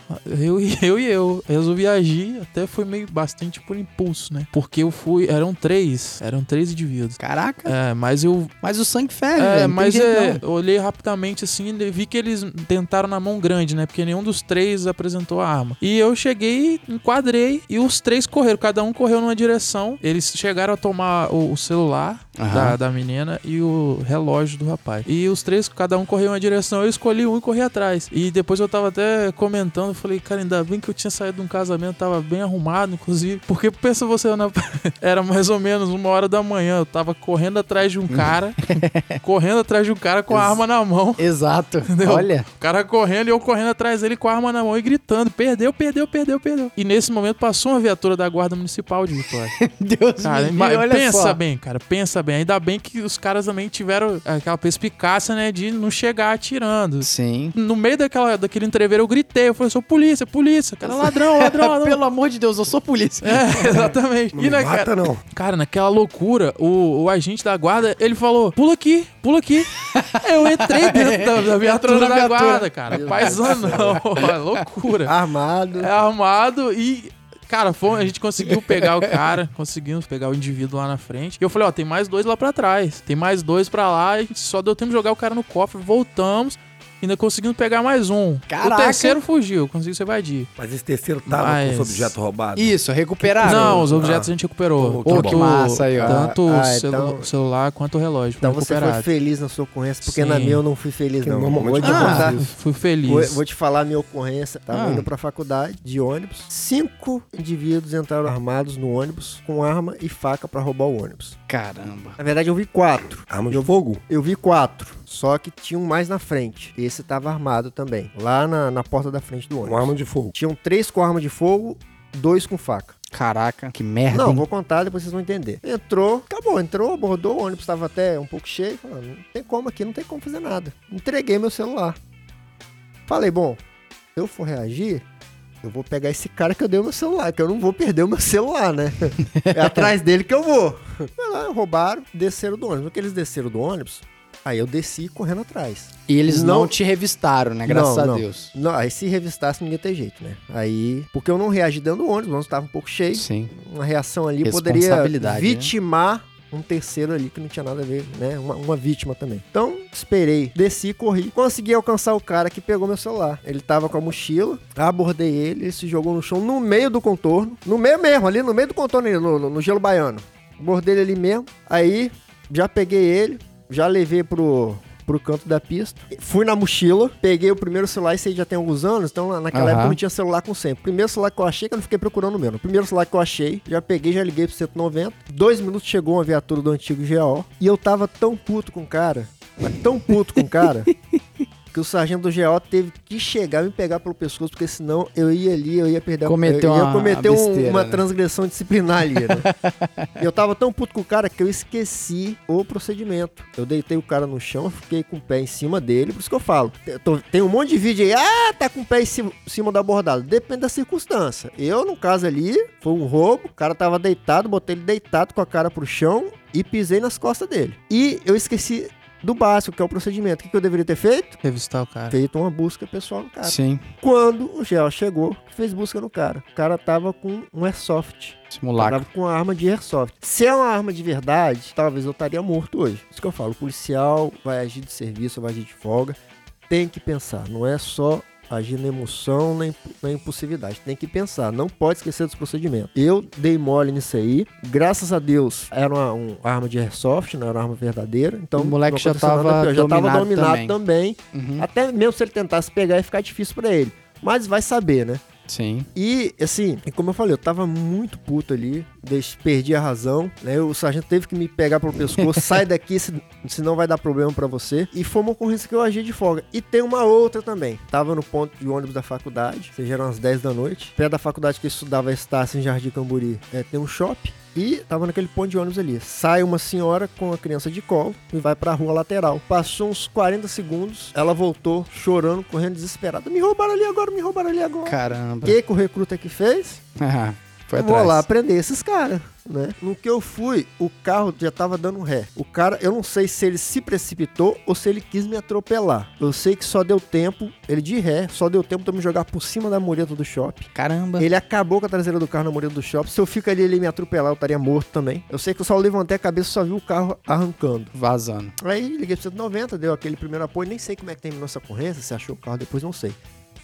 eu, e- <laughs> eu e eu. Resolvi agir, até foi meio bastante por impulso, né? Porque eu fui. Eram três. Eram três indivíduos. Caraca, É, mas eu. mas o sangue ferve, É, velho. mas é, olhei rapidamente assim e vi que eles tentaram na mão grande, né? Porque nenhum dos três apresentou a arma. E eu cheguei, enquadrei e os três correram. Cada um correu numa direção. Eles chegaram a tomar o, o celular Aham. da, da menina e o relógio do rapaz. E os três, cada um correu uma direção. Eu escolhi um e corri atrás. E depois eu tava até comentando, falei, cara, ainda bem que eu tinha saído de um casamento, tava bem arrumado, inclusive. Porque pensa você, na... <laughs> era mais ou menos uma hora da manhã. Eu tava correndo atrás de um cara, <laughs> correndo atrás de um cara com a arma na mão. Exato. Entendeu? Olha, O cara correndo e eu correndo atrás dele com a arma na mão e gritando: perdeu, perdeu, perdeu, perdeu. E nesse momento passou uma viatura da Guarda Municipal de Vitória. <laughs> Deus Cara, me olha pensa só. bem, cara, pensa bem. Ainda bem que os caras também tiveram aquela perspicácia, né, de não chegar atirando. Sim. No meio daquela, daquele entreveiro eu gritei, eu falei, sou polícia, polícia, cara, ladrão, ladrão, <laughs> ladrão. Pelo amor de Deus, eu sou polícia. É, exatamente. Não E me na, mata, não. Cara, naquela loucura, o, o agente da guarda, ele falou: pula aqui, pula aqui. <laughs> eu entrei dentro da, da viatura na da viatura. guarda, cara. Paisano, <laughs> loucura. Armado. É armado e. Cara, foi- a gente conseguiu pegar o cara, <laughs> conseguimos pegar o indivíduo lá na frente. E eu falei, ó, tem mais dois lá pra trás. Tem mais dois pra lá, a gente só deu tempo de jogar o cara no cofre, voltamos. Ainda conseguimos pegar mais um. Caraca. O terceiro fugiu, conseguiu se evadir. Mas esse terceiro tava Mas- com os objetos roubados. Isso, recuperaram. Não, os objetos a gente recuperou. Pô, que Tanto, bom. Massa aí, ó. tanto Ah, o celu- então- celular quanto o relógio. Então você foi recuperado. feliz na sua ocorrência, porque Sim. na minha eu não fui feliz, Que não. normalmente Vou te não contar. faz Fui feliz. Vou, vou te falar a minha ocorrência. Tava Ah. indo pra faculdade de ônibus. Cinco indivíduos entraram armados no ônibus com arma e faca pra roubar o ônibus. Caramba. Na verdade, eu vi quatro. Arma de fogo. Eu vi quatro. Só que tinha um mais na frente. Esse tava armado também. Lá na, na porta da frente do ônibus. Uma arma de fogo. Tinham três com arma de fogo, dois com faca. Caraca, que merda. Não, hein? vou contar, depois vocês vão entender. Entrou, acabou, entrou, abordou, o ônibus estava até um pouco cheio. Falei, não tem como aqui, não tem como fazer nada. Entreguei meu celular. Falei, bom, se eu for reagir, eu vou pegar esse cara que eu dei o meu celular, que eu não vou perder o meu celular, né? <laughs> É atrás dele que eu vou. Foi lá, roubaram, desceram do ônibus. No que eles desceram do ônibus, Aí eu desci correndo atrás. E eles não, Não- te revistaram, né? Graças Não, a não. Deus. Não, aí se revistasse, ninguém tem jeito, né? Aí. Porque eu não reagi dentro do ônibus, o ônibus tava um pouco cheio. Sim. Uma reação ali poderia né? vitimar um terceiro ali que não tinha nada a ver, né? Uma, uma vítima também. Então, esperei, desci, corri. Consegui alcançar o cara que pegou meu celular. Ele tava com a mochila, abordei ele, ele se jogou no chão no meio do contorno. No meio mesmo, ali no meio do contorno, no, no- no gelo baiano. Abordei ele ali mesmo. Aí, já peguei ele, já levei pro, pro canto da pista. Fui na mochila, peguei o primeiro celular, esse aí já tem alguns anos, então naquela Aham. época eu não tinha celular com sempre. Primeiro celular que eu achei, que eu não fiquei procurando o meu. O primeiro celular que eu achei, já peguei, já liguei pro 190. Dois minutos chegou uma viatura do antigo GO. E eu tava tão puto com o cara, mas tão puto com o cara, <laughs> que o sargento do GO teve que chegar e me pegar pelo pescoço, porque senão eu ia ali, eu ia perder a- Cometeu eu ia cometer um- besteira, uma né? transgressão disciplinar ali, né? E eu tava tão puto com o cara que eu esqueci o procedimento. Eu deitei o cara no chão, fiquei com o pé em cima dele, por isso que eu falo. Tô- tem um monte de vídeo aí, ah, tá com o pé em cima, em cima da bordada. Depende da circunstância. Eu, no caso ali, foi um roubo, o cara tava deitado, botei ele deitado com a cara pro chão e pisei nas costas dele. E eu esqueci do básico, que é o procedimento. O que, que eu deveria ter feito? Revistar o cara. Feito uma busca pessoal no cara. Sim. Quando o GEL chegou, fez busca no cara. O cara tava com um airsoft. Simulacro. Tava com uma arma de airsoft. Se é uma arma de verdade, talvez eu estaria morto hoje. Isso que eu falo. O policial vai agir de serviço, vai agir de folga. Tem que pensar. Não é só agir na emoção, na, impu- na impulsividade. Tem que pensar. Não pode esquecer dos procedimentos. Eu dei mole nisso aí. Graças a Deus, era uma, um- arma de airsoft, não era uma arma verdadeira. Então, O moleque já aconteceu nada tava pior. já tava dominado também. também. Uhum. Até mesmo se ele tentasse pegar, ia ficar difícil pra ele. Mas vai saber, né? Sim. E, assim, como eu falei, eu tava muito puto ali, perdi a razão, né? O sargento teve que me pegar pelo pescoço, sai <laughs> daqui, se- senão vai dar problema pra você. E foi uma ocorrência que eu agi de folga. E tem uma outra também. Tava no ponto de ônibus da faculdade, seja eram as 10 da noite. Perto da faculdade que eu estudava, Estácio, em Jardim Camburi, é, tem um shopping. E tava naquele ponto de ônibus ali. Sai uma senhora com a criança de colo e vai pra rua lateral. Passou uns 40 segundos, ela voltou chorando, correndo desesperada. Me roubaram ali agora, me roubaram ali agora. O Caramba. que, que o recruta aqui fez? <laughs> Foi Vou atrás. lá prender esses caras, né? No que eu fui, o carro já tava dando ré. O cara, eu não sei se ele se precipitou ou se ele quis me atropelar. Eu sei que só deu tempo, ele de ré, só deu tempo de eu me jogar por cima da mureta do shopping. Caramba. Ele acabou com a traseira do carro na mureta do shopping. Se eu fico ali ele me atropelar, eu estaria morto também. Eu sei que eu só levantei a cabeça e só vi o carro arrancando. Vazando. Aí liguei pro 190, deu aquele primeiro apoio. Nem sei como é que terminou essa ocorrência, se achou o carro depois, não sei.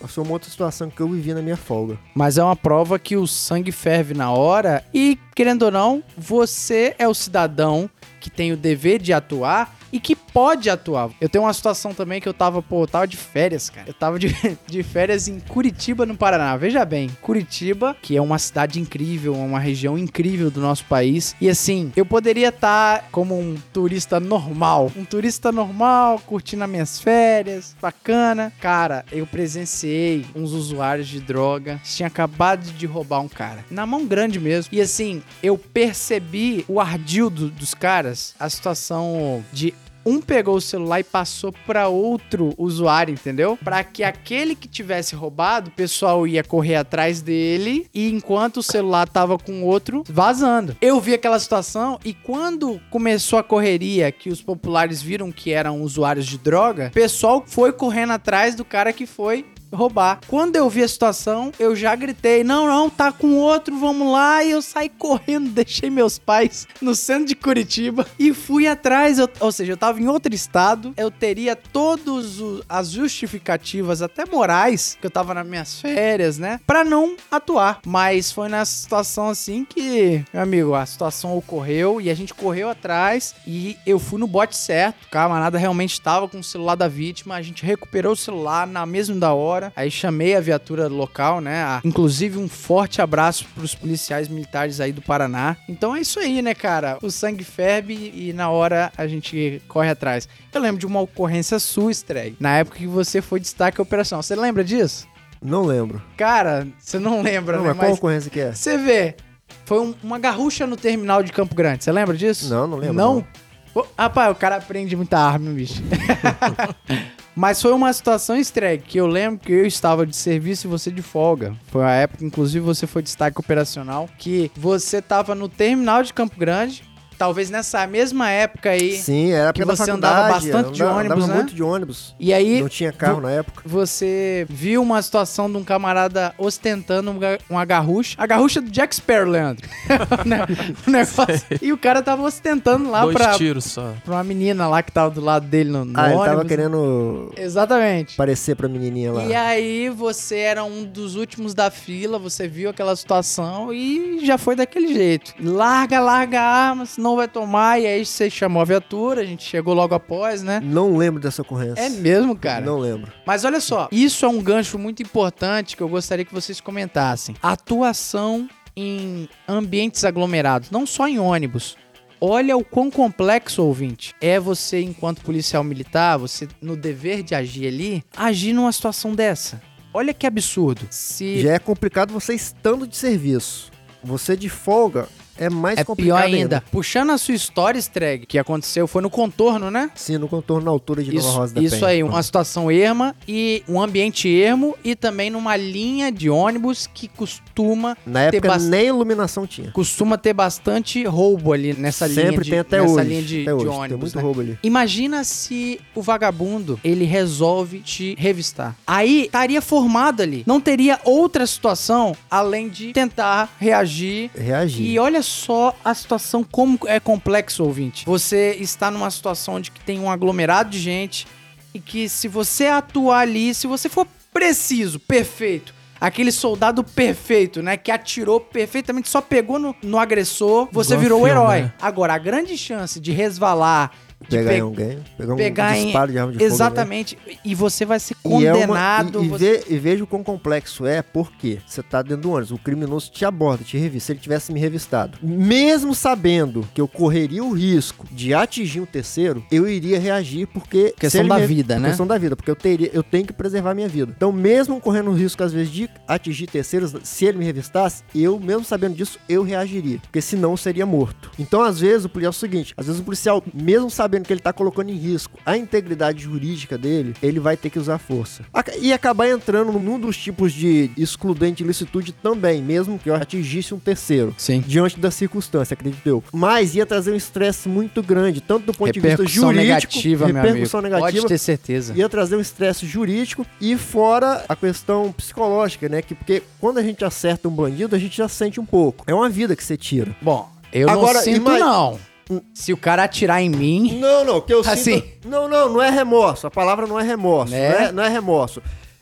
Foi uma outra situação que eu vivi na minha folga. Mas é uma prova que o sangue ferve na hora e, querendo ou não, você é o cidadão que tem o dever de atuar e que pode atuar. Eu tenho uma situação também que eu tava, pô, eu tava de férias, cara. Eu tava de, <laughs> de férias em Curitiba, no Paraná. Veja bem, Curitiba, que é uma cidade incrível, uma região incrível do nosso país. E assim, eu poderia estar como um turista normal. Um turista normal, curtindo as minhas férias, bacana. Cara, eu presenciei uns usuários de droga. Tinha acabado de roubar um cara. Na mão grande mesmo. E assim, eu percebi o ardil do- dos caras, a situação de um pegou o celular e passou pra outro usuário, entendeu? Pra que aquele que tivesse roubado, o pessoal ia correr atrás dele e enquanto o celular tava com outro vazando. Eu vi aquela situação e quando começou a correria, que os populares viram que eram usuários de droga, o pessoal foi correndo atrás do cara que foi roubar. Quando eu vi a situação, eu já gritei: não, não, tá com outro, vamos lá. E eu saí correndo, <laughs> deixei meus pais no centro de Curitiba e fui atrás. Eu- ou seja, eu tava em outro estado, eu teria todas as justificativas, até morais, que eu tava nas minhas férias, né? Pra não atuar. Mas foi nessa situação assim que, meu amigo, a situação ocorreu e a gente correu atrás e eu fui no bote certo. O camarada realmente estava com o celular da vítima, a gente recuperou o celular na mesma da hora. Aí chamei a viatura local, né? Inclusive um forte abraço pros policiais militares aí do Paraná. Então é isso aí, né, cara? O sangue ferve e na hora a gente corre atrás. Eu lembro de uma ocorrência sua, Streg, na época que você foi destaque operacional. Você lembra disso? Não lembro. Cara, você não lembra, Não, né? mas qual Mas ocorrência que é? você vê, foi um- uma garrucha no terminal de Campo Grande. Você lembra disso? Não, não lembro, Não? não. Ô, Rapaz, o cara aprende muita arma, bicho. <laughs> Mas foi uma situação estregue, que eu lembro que eu estava de serviço e você de folga. Foi a época, inclusive, você foi destaque operacional, que você tava no terminal de Campo Grande, talvez nessa mesma época aí. Sim, era Que você andava bastante de andava- ônibus, andava né? muito de ônibus. E aí Não tinha carro na época. você viu uma situação de um camarada ostentando um ga- uma garrucha. A garrucha do Jack Sparrow, Leandro. <laughs> Né? o negócio. E o cara tava ostentando lá Dois pra, tiros só. pra uma menina lá que tava do lado dele no, no Ah, ele ônibus. tava querendo Exatamente. aparecer pra menininha lá. E aí você era um dos últimos da fila, você viu aquela situação e já foi daquele jeito. Larga, larga a arma, senão vai tomar. E aí você chamou a viatura, a gente chegou logo após, né? Não lembro dessa ocorrência. É mesmo, cara. Não lembro. Mas olha só, isso é um gancho muito importante que eu gostaria que vocês comentassem. Atuação em ambientes aglomerados, não só em ônibus. Olha o quão complexo, ouvinte, é você, enquanto policial militar, você no dever de agir ali, agir numa situação dessa. Olha que absurdo. Se Já é complicado você estando de serviço. Você de folga é mais é pior complicado ainda. Puxando a sua história, Streg, que aconteceu foi no contorno, né? Sim, no contorno na altura de Nova Isso, Rosa da isso Penha. aí, uma situação erma e um ambiente ermo e também numa linha de ônibus que costuma Na ter época bas- nem iluminação tinha. costuma ter bastante roubo ali nessa linha Sempre de, tem até nessa hoje. linha de, até de hoje. ônibus. tem muito né? roubo ali. Imagina se o vagabundo ele resolve te revistar. Aí estaria formado ali. Não teria outra situação além de tentar reagir Reagir. e olha só a situação como é complexo, ouvinte. Você está numa situação de que tem um aglomerado de gente e que se você atuar ali, se você for preciso, perfeito, aquele soldado perfeito, né, que atirou perfeitamente, só pegou no, no agressor, você Igual virou o herói. né? Agora, a grande chance de resvalar, Pegar pe- em alguém, pegar um pegar em- disparo de arma de fogo. Exatamente. E você vai ser alguém. E, é uma- condenado. e, e, você- ve- e veja o quão complexo é, porque você tá dentro do ônibus, o criminoso te aborda, te revista. Se ele tivesse me revistado, mesmo sabendo que eu correria o risco de atingir um terceiro, eu iria reagir porque. Questão da me- vida, né? Questão da vida, porque eu teria, eu tenho que preservar a minha vida. Então, mesmo correndo o risco, às vezes, de atingir terceiros, se ele me revistasse, eu, mesmo sabendo disso, eu reagiria. Porque senão eu seria morto. Então, às vezes, o policial é o seguinte: às vezes o policial, mesmo sabendo que ele tá colocando em risco a integridade jurídica dele, ele vai ter que usar força. E acabar entrando num dos tipos de excludente de ilicitude também, mesmo que eu atingisse um terceiro Sim. diante da circunstância, acredito eu. Mas ia trazer um estresse muito grande, tanto do ponto de vista Repercussão jurídico, negativa, meu amigo. repercussão negativa, Pode ter certeza. ia trazer um estresse jurídico e fora a questão psicológica, né? Que porque quando a gente acerta um bandido, a gente já sente um pouco. É uma vida que você tira. Bom, eu Agora, não sinto, ima- não. Se o cara atirar em mim, Não, não, que eu <laughs> Assim. sinto. Não, não, não é remorso. A palavra não é remorso. Né? Não, é, não é remorso.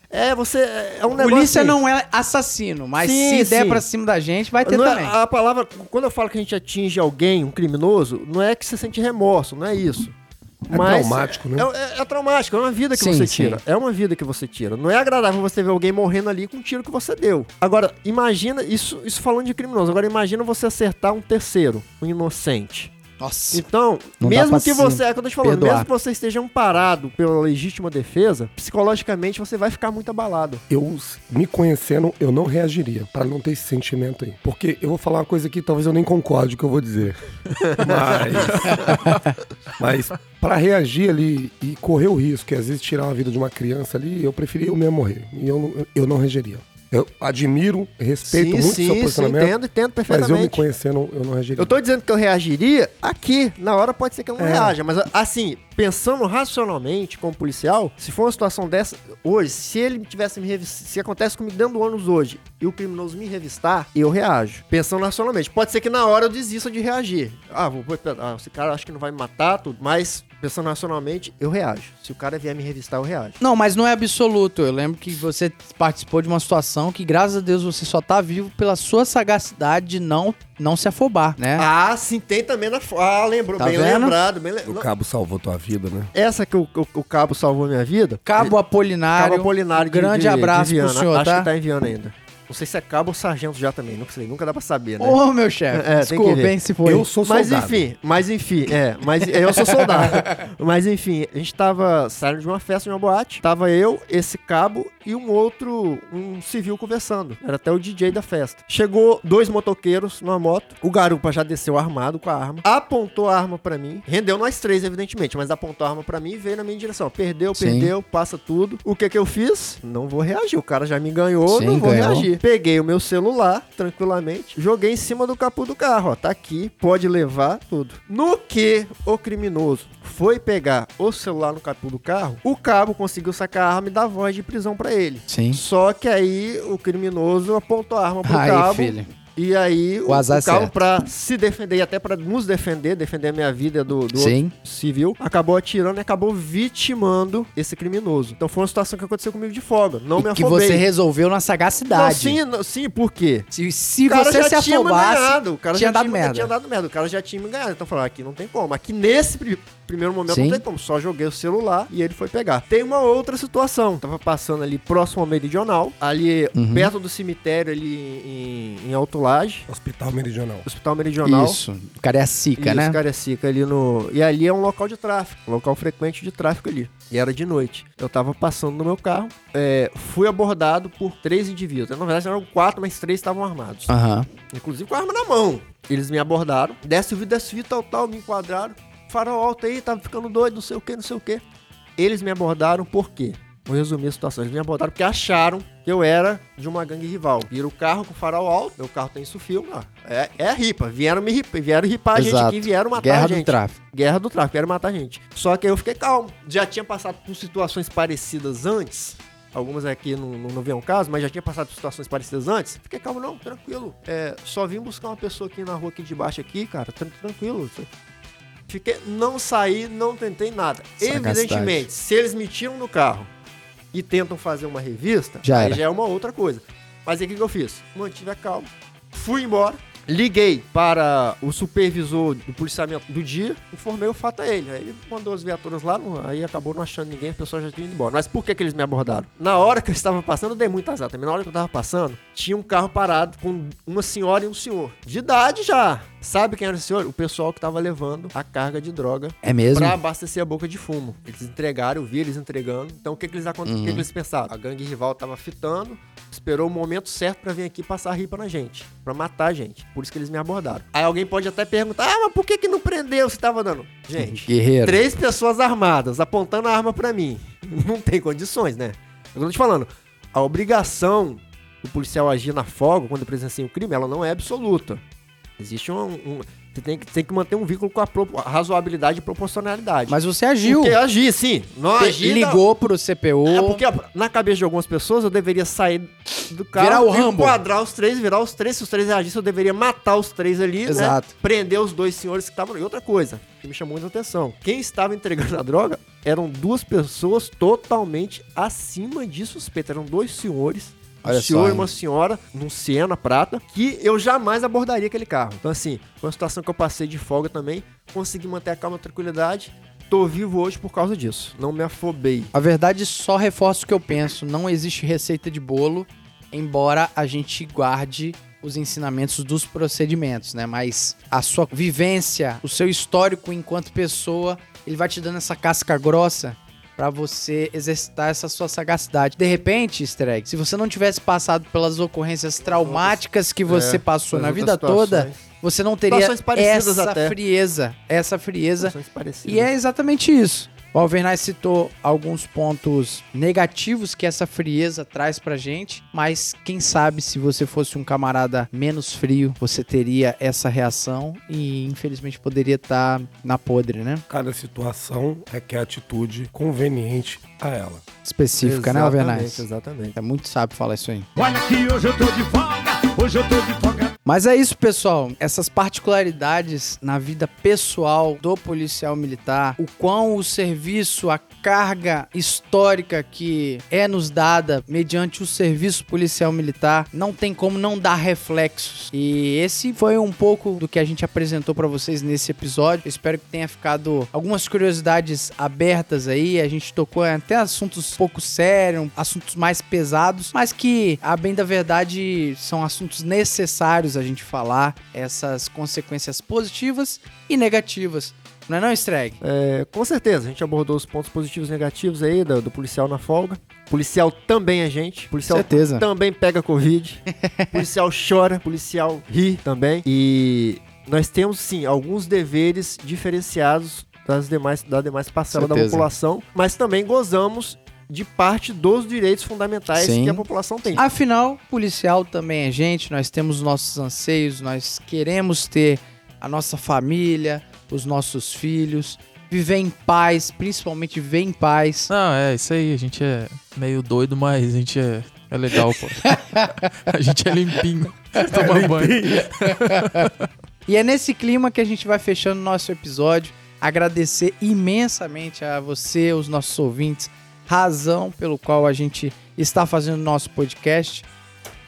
É você. É um negócio. polícia assim, não é assassino, mas Sim, se der sim. pra cima da gente, vai ter não é- também. a palavra, quando eu falo que a gente atinge alguém, um criminoso, não é que você sente remorso, não é isso. É traumático, né? É, é- é traumático, é uma vida que Sim, você sim. tira. É uma vida que você tira. Não é agradável você ver alguém morrendo ali com um tiro que você deu. Agora, imagina, isso, isso falando de criminoso, agora imagina você acertar um terceiro, um inocente. Nossa. Então, Não mesmo que você, é o que eu tô te falando, perdoar. mesmo que você esteja amparado pela legítima defesa, psicologicamente você vai ficar muito abalado. Eu, me conhecendo, eu não reagiria, para não ter esse sentimento aí. Porque eu vou falar uma coisa que talvez eu nem concorde com o que eu vou dizer. <laughs> Mas, mas para reagir ali e correr o risco, e às vezes tirar a vida de uma criança ali, eu preferia eu mesmo morrer. E eu, eu não reagiria. Eu admiro, respeito muito o seu posicionamento, entendo, entendo mas eu me perfeitamente. conhecendo, eu não reagiria. Eu tô dizendo que eu reagiria aqui. Na hora pode ser que eu não É. reaja. Mas assim, pensando racionalmente como policial, se for uma situação dessa hoje, se ele tivesse me revistar, se acontece comigo dentro do ônibus hoje e o criminoso me revistar, eu reajo. Pensando racionalmente. Pode ser que na hora eu desista de reagir. Ah, vou, vou- ah, esse cara acho que não vai me matar, tudo. Mas pensando racionalmente, eu reajo. Se o cara vier me revistar, eu reajo. Não, mas não é absoluto. Eu lembro que você participou de uma situação que, graças a Deus, você só tá vivo pela sua sagacidade de não, não se afobar, né? Ah, sim, tem também na. Ah, lembrou, Tá bem vendo? lembrado. Bem le- O cabo salvou tua vida, né? Essa que o, o- o cabo salvou minha vida. Cabo Apolinário. Cabo Apolinário um grande de, de, abraço de Viana. pro senhor, Acho tá? que tá em Viana ainda. Não sei se é cabo ou sargento já também, não sei, nunca dá pra saber, né? Ô, meu chefe. É, tem que Desculpa, ver. hein, se foi. Eu sou mas soldado. enfim, mas enfim, é, mas eu sou soldado. <laughs> mas enfim, a gente tava saindo de uma festa, de uma boate, tava eu, esse cabo e um outro, um civil conversando. Era até o DJ da festa. Chegou dois motoqueiros numa moto, o garupa já desceu armado com a arma, apontou a arma pra mim, rendeu nós três, evidentemente, mas apontou a arma pra mim e veio na minha direção. Perdeu, Sim. perdeu, passa tudo. O que que eu fiz? Não vou reagir, o cara já me ganhou, Sim, não vou ganhou. reagir. Peguei o meu celular, tranquilamente, joguei em cima do capô do carro, ó. Tá aqui, pode levar tudo. No que o criminoso foi pegar o celular no capô do carro, o cabo conseguiu sacar a arma e dar voz de prisão pra ele. Sim. Só que aí o criminoso apontou a arma pro Aí, cabo. filho. E aí o, O azar o cabo certo. pra se defender e até pra nos defender, defender a minha vida do, do civil, acabou atirando e acabou vitimando esse criminoso. Então foi uma situação que aconteceu comigo de folga. Não E me que afobei. você resolveu na Não, sagacidade. sim, não, sim, por quê? Se, se você já se afobasse, o cara tinha já dado tinha, merda. tinha dado merda. O cara já tinha me ganhado. Então falou, aqui não tem como. Aqui nesse primeiro momento Sim. não tem como. Só joguei o celular e ele foi pegar. Tem uma outra situação. Tava passando ali próximo ao Meridional, ali Uhum. perto do cemitério ali em, em Alto Laje, Hospital Meridional. Hospital Meridional. Isso, Cariacica, Isso, né? Cariacica, ali no. E ali é um local de tráfico, um local frequente de tráfico ali. E era de noite. Eu tava passando no meu carro, é, fui abordado por três indivíduos. Na verdade eram quatro, mas três estavam armados. Aham. Inclusive com a arma na mão. Eles me abordaram, desce o vídeo, desce o vídeo, tal, tal, me enquadraram. Farol alto aí, tava ficando doido, não sei o que, não sei o que. Eles me abordaram por quê? Vou resumir a situação. Eles me abordaram porque acharam que eu era de uma gangue rival. Viram o carro com farol alto, meu carro tem isso filme, ó. É, é ripa. Vieram me ripar, vieram ripar a gente Exato. aqui, vieram matar Guerra a gente. do tráfico. Guerra do tráfico, quero matar a gente. Só que aí eu fiquei calmo. Já tinha passado por situações parecidas antes. Algumas aqui não, não, não ao caso, mas já tinha passado por situações parecidas antes. Fiquei calmo, não, tranquilo. É, só vim buscar uma pessoa aqui na rua aqui de baixo aqui, cara. tran- Tranquilo. Fiquei, não saí, não tentei nada. Sagacidade. Evidentemente, se eles me tiram no carro e tentam fazer uma revista, Já aí era. já é uma outra coisa. Mas aí o que, que eu fiz? Mantive a calma, fui embora, liguei para o supervisor do policiamento do dia, informei o fato a ele. Aí ele mandou as viaturas lá, aí acabou não achando ninguém, a pessoa já tinha ido embora. Mas por que, que eles me abordaram? Na hora que eu estava passando, eu dei muito azar também. Na hora que eu estava passando, tinha um carro parado com uma senhora e um senhor. De idade já. Sabe quem era esse senhor? O pessoal que estava levando a carga de droga É mesmo? Pra abastecer a boca de fumo. Eles entregaram, eu vi eles entregando. Então o que, que, eles, o que, que eles pensaram? A gangue rival tava fitando, esperou o momento certo pra vir aqui passar ripa na gente. Pra matar a gente. Por isso que eles me abordaram. Aí alguém pode até perguntar: ah, mas por que, que não prendeu se tava dando? Gente, Guerreiro. três pessoas armadas apontando a arma pra mim. <laughs> Não tem condições, né? Eu tô te falando, a obrigação do policial agir na folga quando presencia um crime, ela não é absoluta. Existe um. um- você tem que, tem que manter um vínculo com a, pro- a razoabilidade e proporcionalidade. Mas você agiu. Porque agir, sim. Não agir. Ligou pro CPO. É porque na cabeça de algumas pessoas eu deveria sair do carro, Virar o Rambo. enquadrar os três, virar os três. Se os três reagissem, eu deveria matar os três ali, Exato. né? Prender os dois senhores que estavam. E outra coisa que me chamou muita atenção: quem estava entregando a droga eram duas pessoas totalmente acima de suspeita. Eram dois senhores. Olha um senhor só, e uma senhora num Siena prata que eu jamais abordaria aquele carro. Então, assim, foi uma situação que eu passei de folga também. Consegui manter a calma e a tranquilidade. Tô vivo hoje por causa disso. Não me afobei. A verdade só reforça o que eu penso. Não existe receita de bolo, embora a gente guarde os ensinamentos dos procedimentos, né? Mas a sua vivência, o seu histórico enquanto pessoa, ele vai te dando essa casca grossa pra você exercitar essa sua sagacidade. De repente, Easter egg, se você não tivesse passado pelas ocorrências traumáticas que você É, passou as na vida toda, situações. você não teria essa até. frieza, essa frieza e é exatamente isso. O Alvernaz citou alguns pontos negativos que essa frieza traz pra gente, mas quem sabe se você fosse um camarada menos frio, você teria essa reação e infelizmente poderia estar na podre, né? Cada situação requer atitude conveniente a ela. Específica, né, Exatamente, Alvernaz? Exatamente. É muito sábio falar isso aí. Olha que hoje eu tô de folga, hoje eu tô de folga. Mas é isso, pessoal. Essas particularidades na vida pessoal do policial militar, o quão o serviço, a carga histórica que é nos dada mediante o serviço policial militar, não tem como não dar reflexos. E esse foi um pouco do que a gente apresentou pra vocês nesse episódio. Eu espero que tenha ficado algumas curiosidades abertas aí. A gente tocou até assuntos pouco sérios, assuntos mais pesados, mas que, a bem da verdade, são assuntos necessários a gente falar essas consequências positivas e negativas. Não é não, Streg? É, com certeza, a gente abordou os pontos positivos e negativos aí do, do policial na folga. Policial também é gente. Policial Certeza. também pega Covid. <laughs> policial chora, policial ri também. E nós temos, sim, alguns deveres diferenciados das demais, da demais parcela da Certeza. população, mas também gozamos de parte dos direitos fundamentais Sim. que a população tem. Afinal, policial também é gente, nós temos nossos anseios, nós queremos ter a nossa família, os nossos filhos, viver em paz, principalmente viver em paz. Não, é isso aí. A gente é meio doido, mas a gente é, é legal, pô. <laughs> a gente é limpinho. Toma banho. E é nesse clima que a gente vai fechando nosso episódio. Agradecer imensamente a você, os nossos ouvintes, razão pelo qual a gente está fazendo nosso podcast.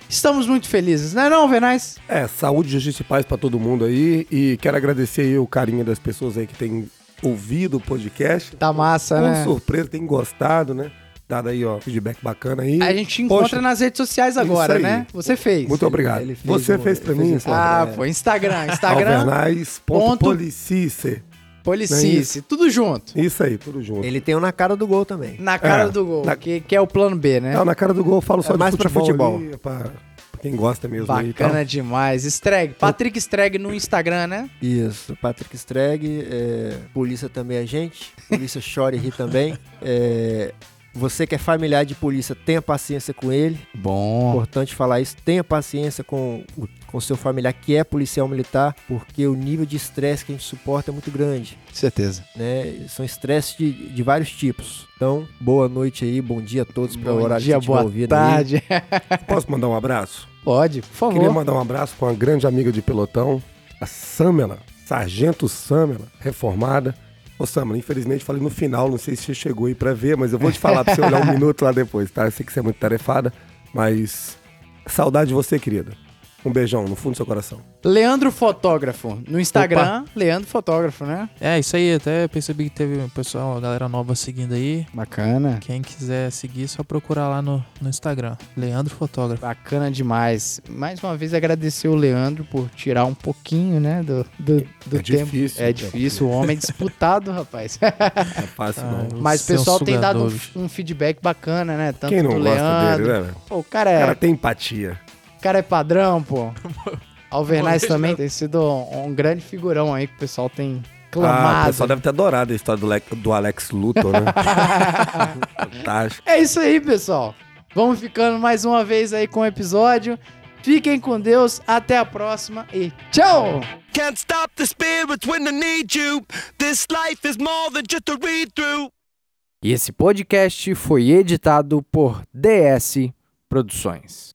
Estamos muito felizes, não é não, Venaz? É, saúde, justiça e paz pra todo mundo aí. E quero agradecer aí o carinho das pessoas aí que têm ouvido o podcast. Tá massa, Com né? surpresa, tem gostado, né? Dado aí, ó, feedback bacana aí. A gente te encontra Poxa, nas redes sociais agora, né? Você fez. Muito obrigado. ele fez Você um- fez pra ele mim, fez Ah, É. pô, Instagram, Instagram, <laughs> Alvernais.policice. Policice, tudo junto. Isso aí, tudo junto. Ele tem um na cara do gol também. Na cara É, do gol, na- que, que é o plano B, né? Não, na cara do gol eu falo só É de mais pra futebol. futebol. ali, pra, pra quem gosta mesmo aí tal. Bacana demais. Streg, Patrick Streg no Instagram, né? Isso, Patrick Streg, é, polícia também é gente, polícia <laughs> chora e ri também. É, você que é familiar de polícia, tenha paciência com ele. Bom. Importante falar isso, tenha paciência com o com seu familiar que é policial militar, porque o nível de estresse que a gente suporta é muito grande, Certeza. né? São estresses de, de vários tipos. Então, boa noite aí, bom dia a todos para o horário dia, que boa tarde. <laughs> Posso mandar um abraço? Pode, por Queria favor. mandar um abraço para uma grande amiga de pelotão, a Samela, Sargento Samela, reformada. Ô Samela, infelizmente falei no final, não sei se você chegou aí pra ver, mas eu vou te falar pra você olhar um <laughs> minuto lá depois, tá? Eu sei que você é muito tarefada, mas saudade de você, querida. Um beijão no fundo do seu coração. Leandro Fotógrafo. No Instagram, Leandro Fotógrafo, né? É, isso aí. Até percebi que teve um pessoal, a galera nova seguindo aí. Bacana. Quem quiser seguir, é só procurar lá no, no Instagram. Leandro Fotógrafo. Bacana demais. Mais uma vez agradecer o Leandro por tirar um pouquinho, né, do, do, do É tempo. difícil, É né? difícil, o homem é disputado, rapaz. <laughs> É fácil, Ah, não. Mas o pessoal tem dado um, um feedback bacana, né? Tanto Quem não do gosta Leandro. dele, né? Pô, o cara O é, cara tem empatia. O cara é padrão, pô. <laughs> Alvernais também tem sido um, um grande figurão aí que o pessoal tem Ah, clamado. o pessoal deve ter adorado a história do, Le- do Alex Luthor, né? <laughs> Fantástico. É isso aí, pessoal. Vamos ficando mais uma vez aí com o episódio. Fiquem com Deus, até a próxima e tchau! Can't stop the spirits when I need you. This life is more than just a read through. E esse podcast foi editado por DS Produções.